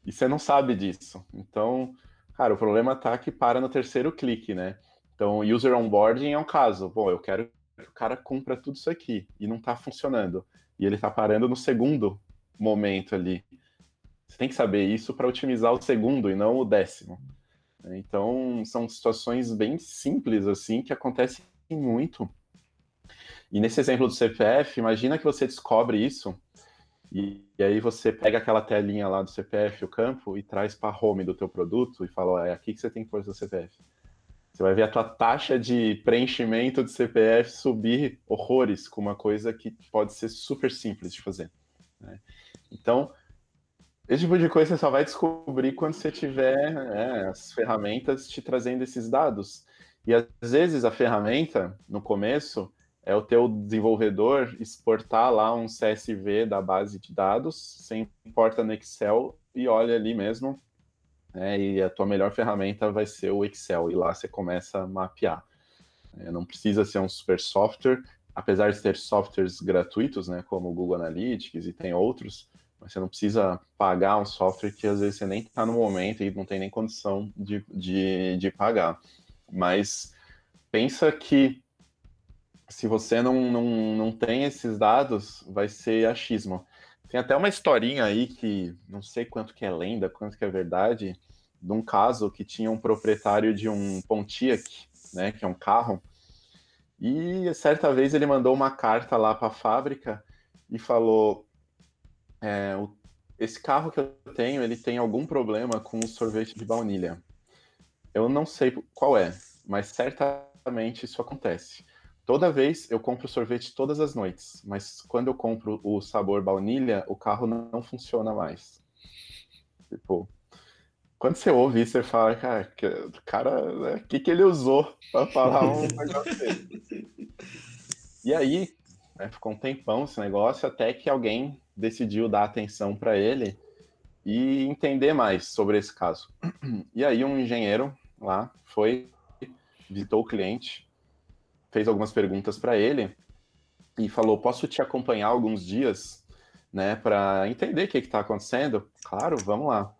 E você não sabe disso. Então, cara, o problema tá que para no terceiro clique, né? Então, user onboarding é um caso. Bom, eu quero o cara compra tudo isso aqui e não está funcionando. E ele está parando no segundo momento ali. Você tem que saber isso para otimizar o segundo e não o décimo. Então, são situações bem simples, assim, que acontecem muito. E nesse exemplo do CPF, imagina que você descobre isso e, e, aí você pega aquela telinha lá do CPF, o campo, e traz para home do teu produto e fala, é aqui que você tem que pôr seu CPF. Você vai ver a tua taxa de preenchimento de CPF subir horrores com uma coisa que pode ser super simples de fazer. Né? Então, esse tipo de coisa você só vai descobrir quando você tiver é, as ferramentas te trazendo esses dados. E às vezes a ferramenta, no começo, é o teu desenvolvedor exportar lá um CSV da base de dados, você importa no Excel e olha ali mesmo, né, e a tua melhor ferramenta vai ser o Excel, e lá você começa a mapear. É, não precisa ser um super software, apesar de ter softwares gratuitos, né, como o Google Analytics e tem outros, mas você não precisa pagar um software que às vezes você nem está no momento e não tem nem condição de, de, de pagar. Mas pensa que se você não, não, não tem esses dados, vai ser achismo. Tem até uma historinha aí que não sei quanto que é lenda, quanto que é verdade, de um caso que tinha um proprietário de um Pontiac, né, que é um carro, e certa vez ele mandou uma carta lá para a fábrica e falou: é, o, esse carro que eu tenho, ele tem algum problema com o sorvete de baunilha. Eu não sei qual é, mas certamente isso acontece. Toda vez eu compro sorvete todas as noites, mas quando eu compro o sabor baunilha, o carro não funciona mais. Tipo, quando você ouve isso, você fala, cara, que, cara, o né, que, que ele usou para falar um negócio desse? E aí, né, ficou um tempão esse negócio, até que alguém decidiu dar atenção para ele e entender mais sobre esse caso. E aí, um engenheiro lá foi, visitou o cliente fez algumas perguntas para ele e falou: Posso te acompanhar alguns dias, né, para entender o que está acontecendo? Claro, vamos lá.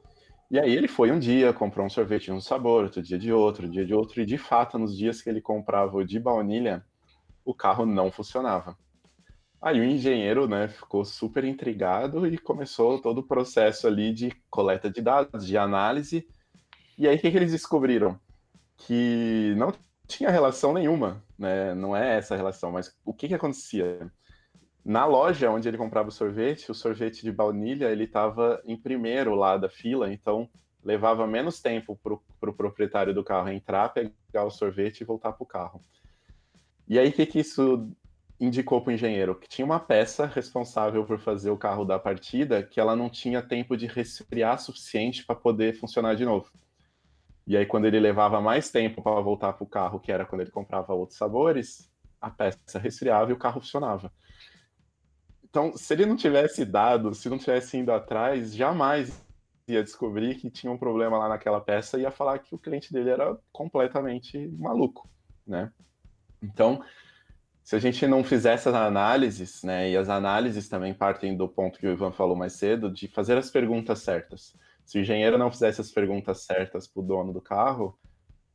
E aí ele foi um dia, comprou um sorvete de um sabor, outro dia de outro, dia de outro, e de fato, nos dias que ele comprava o de baunilha, o carro não funcionava. Aí o engenheiro, né, ficou super intrigado e começou todo o processo ali de coleta de dados, de análise. E aí o que, que eles descobriram? Que não tinha relação nenhuma, né? Não é essa relação, mas o que que acontecia? Na loja onde ele comprava o sorvete, o sorvete de baunilha, ele estava em primeiro lá da fila, então levava menos tempo para o pro proprietário do carro entrar, pegar o sorvete e voltar para o carro. E aí, o que, que isso indicou para o engenheiro? Que tinha uma peça responsável por fazer o carro da partida que ela não tinha tempo de resfriar suficiente para poder funcionar de novo. E aí, quando ele levava mais tempo para voltar para o carro, que era quando ele comprava outros sabores, a peça resfriava e o carro funcionava. Então, se ele não tivesse dado, se não tivesse indo atrás, jamais ia descobrir que tinha um problema lá naquela peça e ia falar que o cliente dele era completamente maluco, né? Então, se a gente não fizesse as análises, né, e as análises também partem do ponto que o Ivan falou mais cedo, de fazer as perguntas certas. Se o engenheiro não fizesse as perguntas certas para o dono do carro,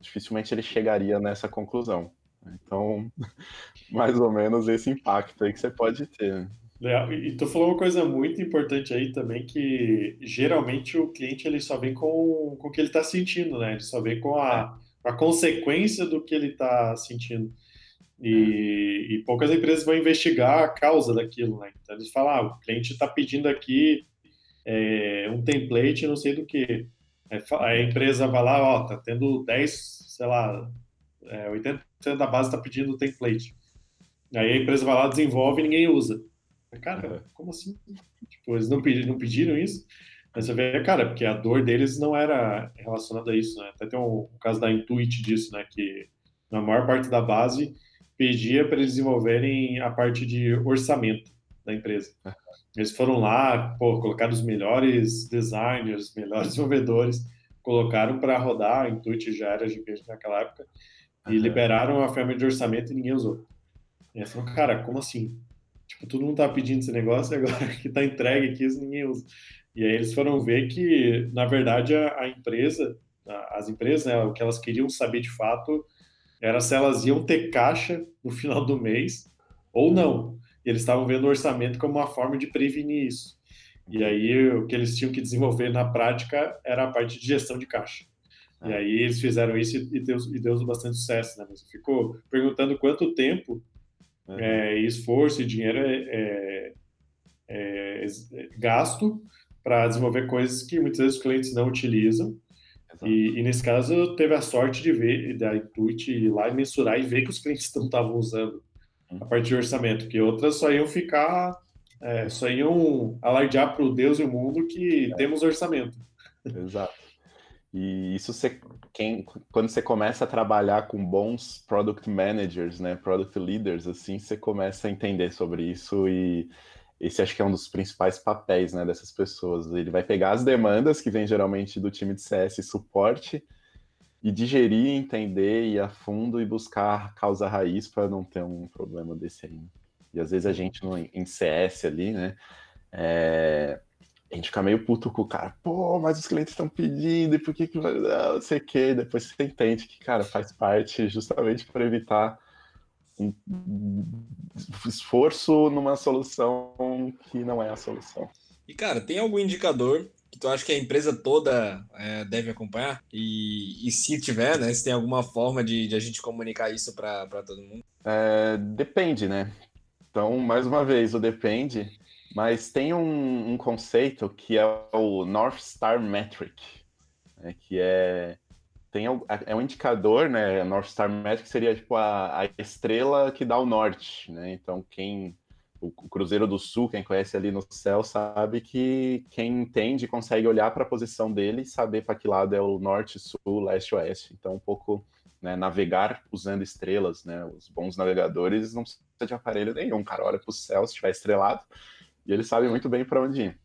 dificilmente ele chegaria nessa conclusão. Então, mais ou menos esse impacto aí que você pode ter. Legal. E tu falou uma coisa muito importante aí também, que geralmente o cliente ele só vem com, com o que ele está sentindo, né? Ele só vem com a, a consequência do que ele está sentindo. E, e, poucas empresas vão investigar a causa daquilo, né? Então eles falam, ah, o cliente está pedindo aqui é, um template, não sei do que. É, a empresa vai lá, ó, tá tendo 10, sei lá, é, 80% da base está pedindo template. Aí a empresa vai lá, desenvolve e ninguém usa. Cara, como assim? Tipo, eles não pediram, não pediram isso? Mas você vê, cara, porque a dor deles não era relacionada a isso, né? Até tem um, um caso da Intuit disso, né? Que na maior parte da base pedia para eles desenvolverem a parte de orçamento da empresa. Eles foram lá, pô, colocaram os melhores designers, os melhores desenvolvedores, colocaram para rodar, Intuit já era gigante naquela época, e uhum. liberaram a ferramenta de orçamento e ninguém usou. E aí falou, cara, como assim? Tipo, todo mundo tá pedindo esse negócio e agora que tá entregue aqui, isso ninguém usa. E aí eles foram ver que, na verdade, a, a empresa, a, as empresas, né, o que elas queriam saber de fato era se elas iam ter caixa no final do mês ou não. Eles estavam vendo o orçamento como uma forma de prevenir isso. E aí o que eles tinham que desenvolver na prática era a parte de gestão de caixa. E aí eles fizeram isso e deu, e deu bastante sucesso, né? Você ficou perguntando quanto tempo, uhum. é, esforço e dinheiro é, é, é gasto para desenvolver coisas que muitas vezes os clientes não utilizam. E, e, nesse caso, teve a sorte de ver, da Intuit ir lá e mensurar e ver que os clientes não estavam usando. A parte de orçamento, que outras só iam ficar, é, só iam alardear para o Deus e o mundo que é. temos orçamento. Exato. E isso você, quem, quando você começa a trabalhar com bons product managers, né, product leaders, assim, você começa a entender sobre isso e esse acho que é um dos principais papéis, né, dessas pessoas. Ele vai pegar as demandas que vem geralmente do time de CS e suporte e digerir, entender, ir a fundo e buscar causa raiz para não ter um problema desse aí. E às vezes a gente no, em CS ali, né, é, a gente fica meio puto com o cara, pô, mas os clientes estão pedindo, e por que que vai. Não sei o que, depois você entende que, cara, faz parte justamente para evitar um esforço numa solução que não é a solução. E, cara, tem algum indicador que tu acha que a empresa toda é, deve acompanhar? E, e, se tiver, né, se tem alguma forma de, de a gente comunicar isso para todo mundo? É, depende, né? Então, mais uma vez, o depende mas tem um, um conceito que é o North Star Metric, né, que é tem é um indicador, né? North Star Metric seria tipo a, a estrela que dá o norte, né? Então quem o, Cruzeiro do Sul, quem conhece ali no céu, sabe que quem entende consegue olhar para a posição dele e saber para que lado é o norte, sul, leste, oeste. Então, um pouco né, navegar usando estrelas, né? Os bons navegadores não precisa de aparelho nenhum, cara olha para o céu, se estiver estrelado, e ele sabe muito bem para onde ir.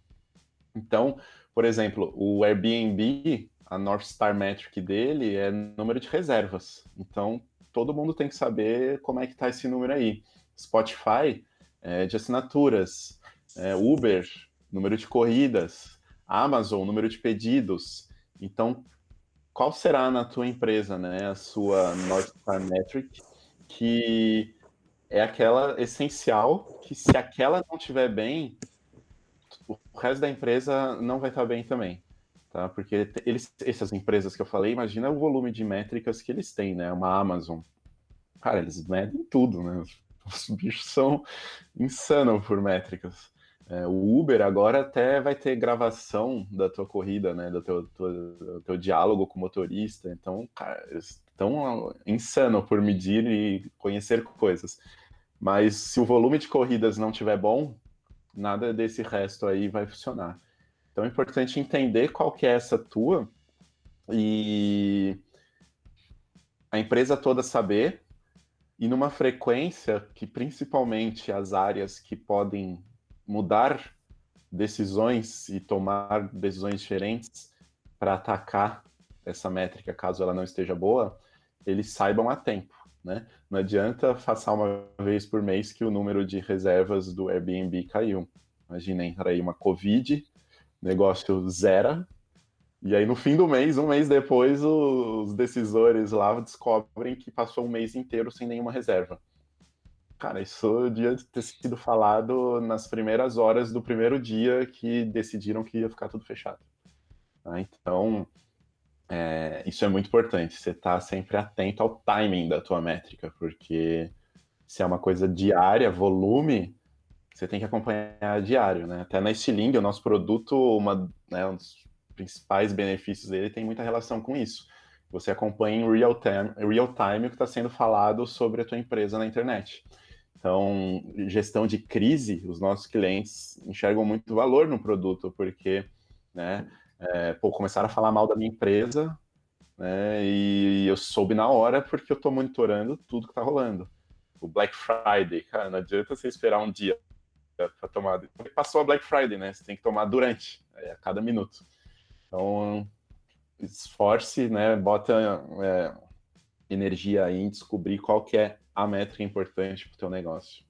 Então, por exemplo, o Airbnb, a North Star Metric dele é número de reservas. Então, todo mundo tem que saber como é que está esse número aí. Spotify, é, de assinaturas. É, Uber, número de corridas. Amazon, número de pedidos. Então, qual será na tua empresa, né, a sua North Star Metric, que é aquela essencial que se aquela não estiver bem, o resto da empresa não vai estar bem também. Tá? Porque eles, essas empresas que eu falei, imagina o volume de métricas que eles têm, né? Uma Amazon. Cara, eles medem tudo, né? Os bichos são insanos por métricas. É, o Uber agora até vai ter gravação da tua corrida, né? Do teu, teu, do teu diálogo com o motorista. Então, cara, estão insano por medir e conhecer coisas. Mas se o volume de corridas não tiver bom, nada desse resto aí vai funcionar. Então é importante entender qual que é essa tua e a empresa toda saber e numa frequência que principalmente as áreas que podem mudar decisões e tomar decisões diferentes para atacar essa métrica caso ela não esteja boa, eles saibam a tempo. Né? Não adianta passar uma vez por mês que o número de reservas do Airbnb caiu. Imagina entrar aí uma Covid, negócio zero, e aí no fim do mês, um mês depois, os decisores lá descobrem que passou um mês inteiro sem nenhuma reserva. Cara, isso devia ter sido falado nas primeiras horas do primeiro dia que decidiram que ia ficar tudo fechado. Tá? Então, é, isso é muito importante, você tá sempre atento ao timing da tua métrica, porque se é uma coisa diária, volume, você tem que acompanhar diário, né? Até na Stiling, o nosso produto, uma, né, um dos principais benefícios dele tem muita relação com isso. Você acompanha em real time, real time o que está sendo falado sobre a tua empresa na internet. Então, gestão de crise, os nossos clientes enxergam muito valor no produto, porque né, é, pô, começaram a falar mal da minha empresa, né? E eu soube na hora porque eu estou monitorando tudo que está rolando. O Black Friday, cara, não adianta você esperar um dia para tomar. Passou a Black Friday, né? Você tem que tomar durante, é, a cada minuto. Então, esforce, né? Bota é, energia aí em descobrir qual que é a métrica importante para o teu negócio.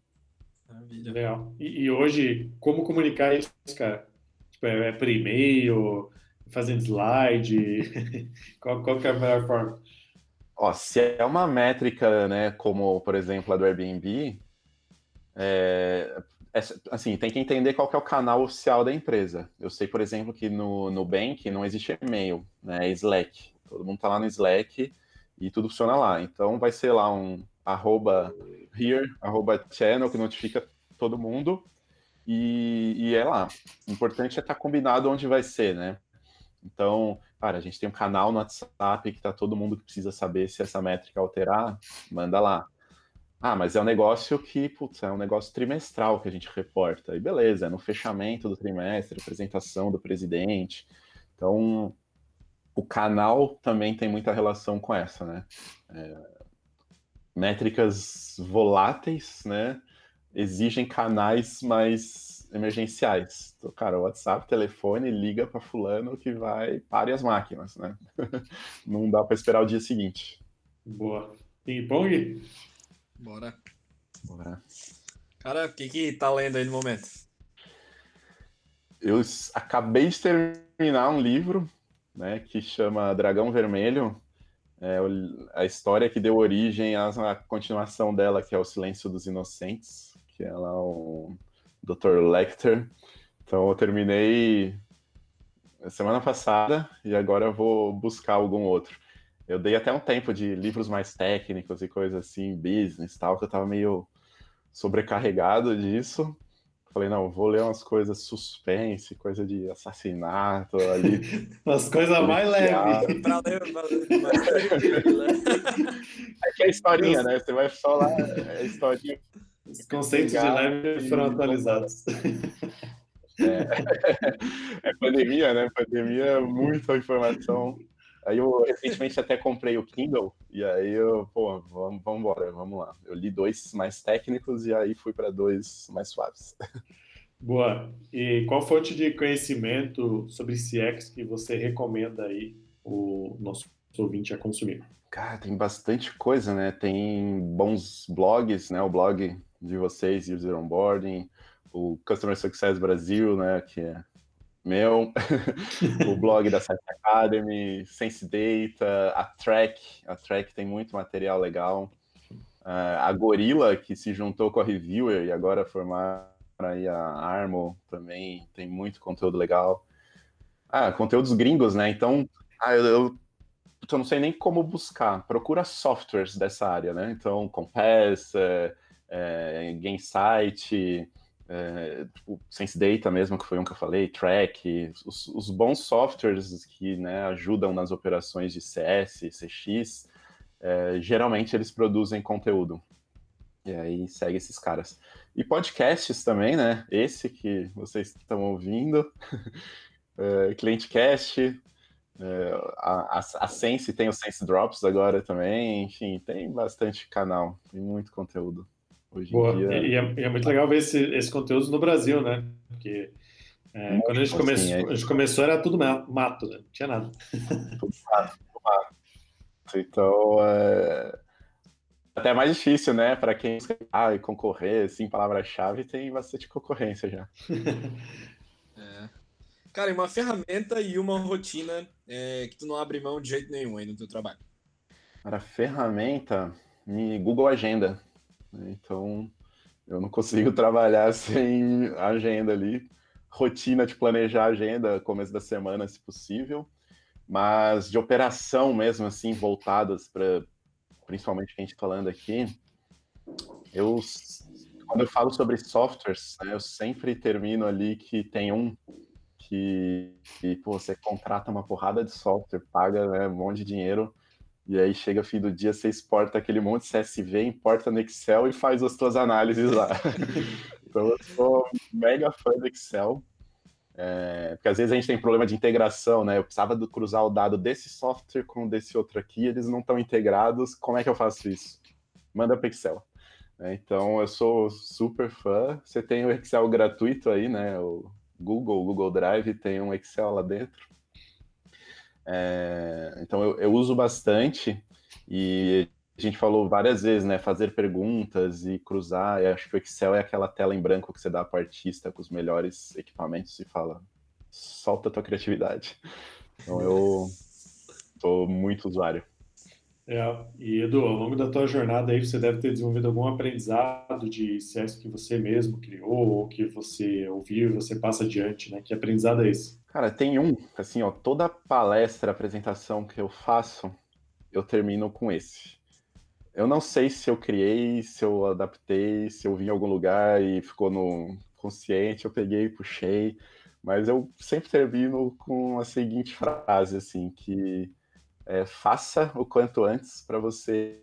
Maravilha. Legal. E, e, hoje, como comunicar isso, cara? Tipo, é, é por e-mail, fazendo slide? qual, qual que é a melhor forma? Ó, se é uma métrica, né, como, por exemplo, a do Airbnb, é, é, assim, tem que entender qual que é o canal oficial da empresa. Eu sei, por exemplo, que no Nubank não existe e-mail, né, é Slack. Todo mundo tá lá no Slack e tudo funciona lá. Então vai ser lá um arroba here, arroba channel, que notifica todo mundo. E, e é lá. O importante é estar tá combinado onde vai ser, né? Então, cara, a gente tem um canal no WhatsApp que tá todo mundo que precisa saber se essa métrica alterar, manda lá. Ah, mas é um negócio que, putz, é um negócio trimestral que a gente reporta. E beleza, é no fechamento do trimestre, apresentação do presidente. Então, o canal também tem muita relação com essa, né? É, métricas voláteis, né? Exigem canais mais emergenciais. Então, cara, WhatsApp, telefone, liga para fulano que vai pare as máquinas, né? Não dá para esperar o dia seguinte. Boa. Ping-pong? Bora. Bora. Cara, o que que tá lendo aí no momento? Eu acabei de terminar um livro né, que chama Dragão Vermelho, é a história que deu origem à, continuação dela, que é O Silêncio dos Inocentes, que é lá o Dr. Lecter. Então eu terminei semana passada e agora eu vou buscar algum outro. Eu dei até um tempo de livros mais técnicos e coisas assim, business tal, que eu tava meio sobrecarregado disso. Falei, não, vou ler umas coisas suspense, coisa de assassinato ali. Umas coisas mais leves. pra ler, pra ler mais tranquilo, né? Aqui é a historinha, né? Você vai só lá, é a historinha. Os conceitos de leve foram atualizados. É. é pandemia, né? Pandemia, muita informação. Aí eu recentemente até comprei o Kindle, e aí eu, pô, vamos, vamos embora, vamos lá. Eu li dois mais técnicos e aí fui para dois mais suaves. Boa. E qual fonte de conhecimento sobre CX que você recomenda aí o nosso ouvinte a consumir? Cara, tem bastante coisa, né? Tem bons blogs, né? O blog de vocês, User Onboarding, o Customer Success Brasil, né? Que é meu, o blog da Site Academy, Sense Data, a Track, a Track tem muito material legal. Uh, a Gorilla, que se juntou com a Reviewer e agora formaram aí a Armo, também tem muito conteúdo legal. Ah, conteúdos gringos, né? Então, ah, eu, eu, eu, não sei nem como buscar. Procura softwares dessa área, né? Então, Compass, é, é, Gainsight, é, tipo, Sense Data mesmo, que foi um que eu falei, Track, os, os bons softwares que né, ajudam nas operações de CS, CX, é, geralmente eles produzem conteúdo. E aí segue esses caras. E podcasts também, né? Esse que vocês estão ouvindo, é, ClientCast, é, a, a, Sense tem o Sense Drops agora também, enfim, tem bastante canal, tem muito conteúdo. Hoje Boa. em dia. E é, e é, muito legal ver esse, esse conteúdo no Brasil, né? Porque é, quando a gente, come... assim, é... a gente começou era tudo mato, né? Não tinha nada. Tudo mato, tudo mato. Então, é... até mais difícil, né? Para quem ah, concorrer, assim, palavra-chave, tem bastante concorrência já. é. Cara, uma ferramenta e uma rotina é, que tu não abre mão de jeito nenhum aí no teu trabalho. Cara, ferramenta, Google Agenda. Né? Então, eu não consigo trabalhar sem agenda ali. Rotina de planejar a agenda, começo da semana, se possível. Mas de operação mesmo, assim, voltadas para, principalmente a gente falando aqui, eu, quando eu falo sobre softwares, né, eu sempre termino ali que tem um que, que pô, você contrata uma porrada de software, paga né, um monte de dinheiro, e aí chega fim do dia, você exporta aquele monte de CSV, importa no Excel e faz as suas análises lá. então eu sou mega fã do Excel. É, porque às vezes a gente tem problema de integração, né? Eu precisava do, cruzar o dado desse software com desse outro aqui, eles não estão integrados. Como é que eu faço isso? Manda para Excel. É, então eu sou super fã. Você tem o Excel gratuito aí, né? O Google, o Google Drive tem um Excel lá dentro. É, então eu, eu, uso bastante e a gente falou várias vezes, né? Fazer perguntas e cruzar. Eu acho que o Excel é aquela tela em branco que você dá para o artista com os melhores equipamentos e fala: solta a tua criatividade. Então eu sou muito usuário. É, e Edu, ao longo da tua jornada aí, você deve ter desenvolvido algum aprendizado de CS que você mesmo criou, ou que você ouviu e você passa adiante, né? Que aprendizado é esse? Cara, tem um, assim, ó, toda palestra, apresentação que eu faço, eu termino com esse. Eu não sei se eu criei, se eu adaptei, se eu vi em algum lugar e ficou no consciente, eu peguei e puxei, mas eu sempre termino com a seguinte frase, assim, que é, faça o quanto antes para você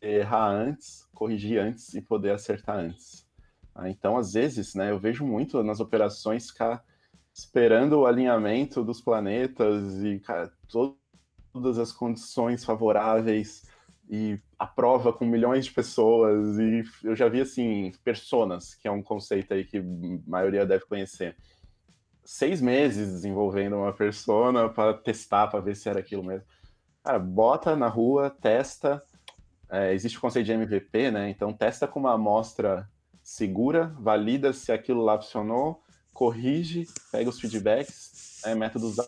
errar antes, corrigir antes e poder acertar antes. Ah, então, às vezes, né, eu vejo muito nas operações ficar esperando o alinhamento dos planetas e cara, todas as condições favoráveis e a prova com milhões de pessoas e eu já vi assim personas que é um conceito aí que a maioria deve conhecer seis meses desenvolvendo uma persona para testar para ver se era aquilo mesmo Cara, bota na rua, testa. É, existe o conceito de MVP, né? Então, testa com uma amostra segura, valida se aquilo lá funcionou, corrige, pega os feedbacks, é, métodos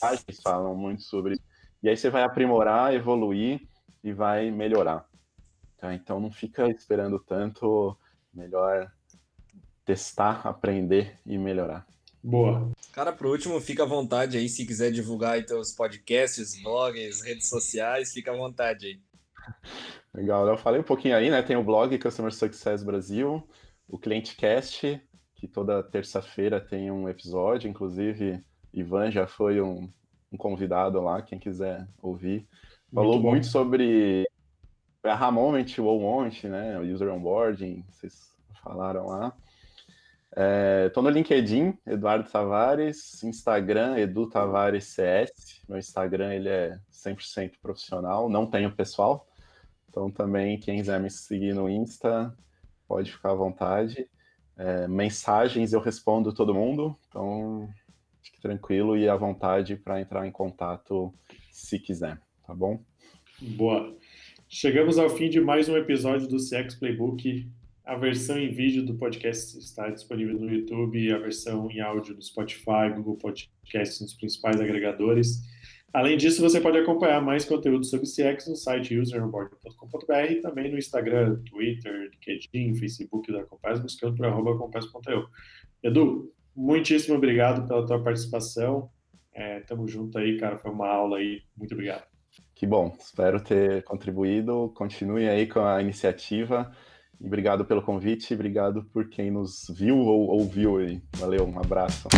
ágeis falam muito sobre isso. E aí você vai aprimorar, evoluir e vai melhorar. Tá? Então, não fica esperando tanto, melhor testar, aprender e melhorar. Boa. Cara, por último, fica à vontade aí, se quiser divulgar aí teus podcasts, blogs, redes sociais, fica à vontade aí. Legal, eu falei um pouquinho aí, né? Tem o blog Customer Success Brasil, o ClienteCast, que toda terça-feira tem um episódio, inclusive Ivan já foi um, um convidado lá, quem quiser ouvir. Falou muito, muito sobre a Moment, o Moment, né? O User Onboarding, vocês falaram lá. Estou é, no LinkedIn, Eduardo Tavares, Instagram, Edu Tavares CS. Meu Instagram ele é 100% profissional, não tenho pessoal. Então também quem quiser me seguir no Insta, pode ficar à vontade. É, mensagens eu respondo todo mundo, então fique tranquilo e à vontade para entrar em contato se quiser, tá bom? Boa. Chegamos ao fim de mais um episódio do CX Playbook. A versão em vídeo do podcast está disponível no YouTube, a versão em áudio no Spotify, Google Podcasts, nos principais agregadores. Além disso, você pode acompanhar mais conteúdo sobre CX no site useronboard.com.br e também no Instagram, Twitter, LinkedIn, Facebook da Compass, buscando por arroba. Edu, muitíssimo obrigado pela tua participação. É, tamo junto aí, cara. Foi uma aula aí. Muito obrigado. Que bom. Espero ter contribuído. Continue aí com a iniciativa. Obrigado pelo convite, obrigado por quem nos viu ou ouviu aí. Valeu, um abraço.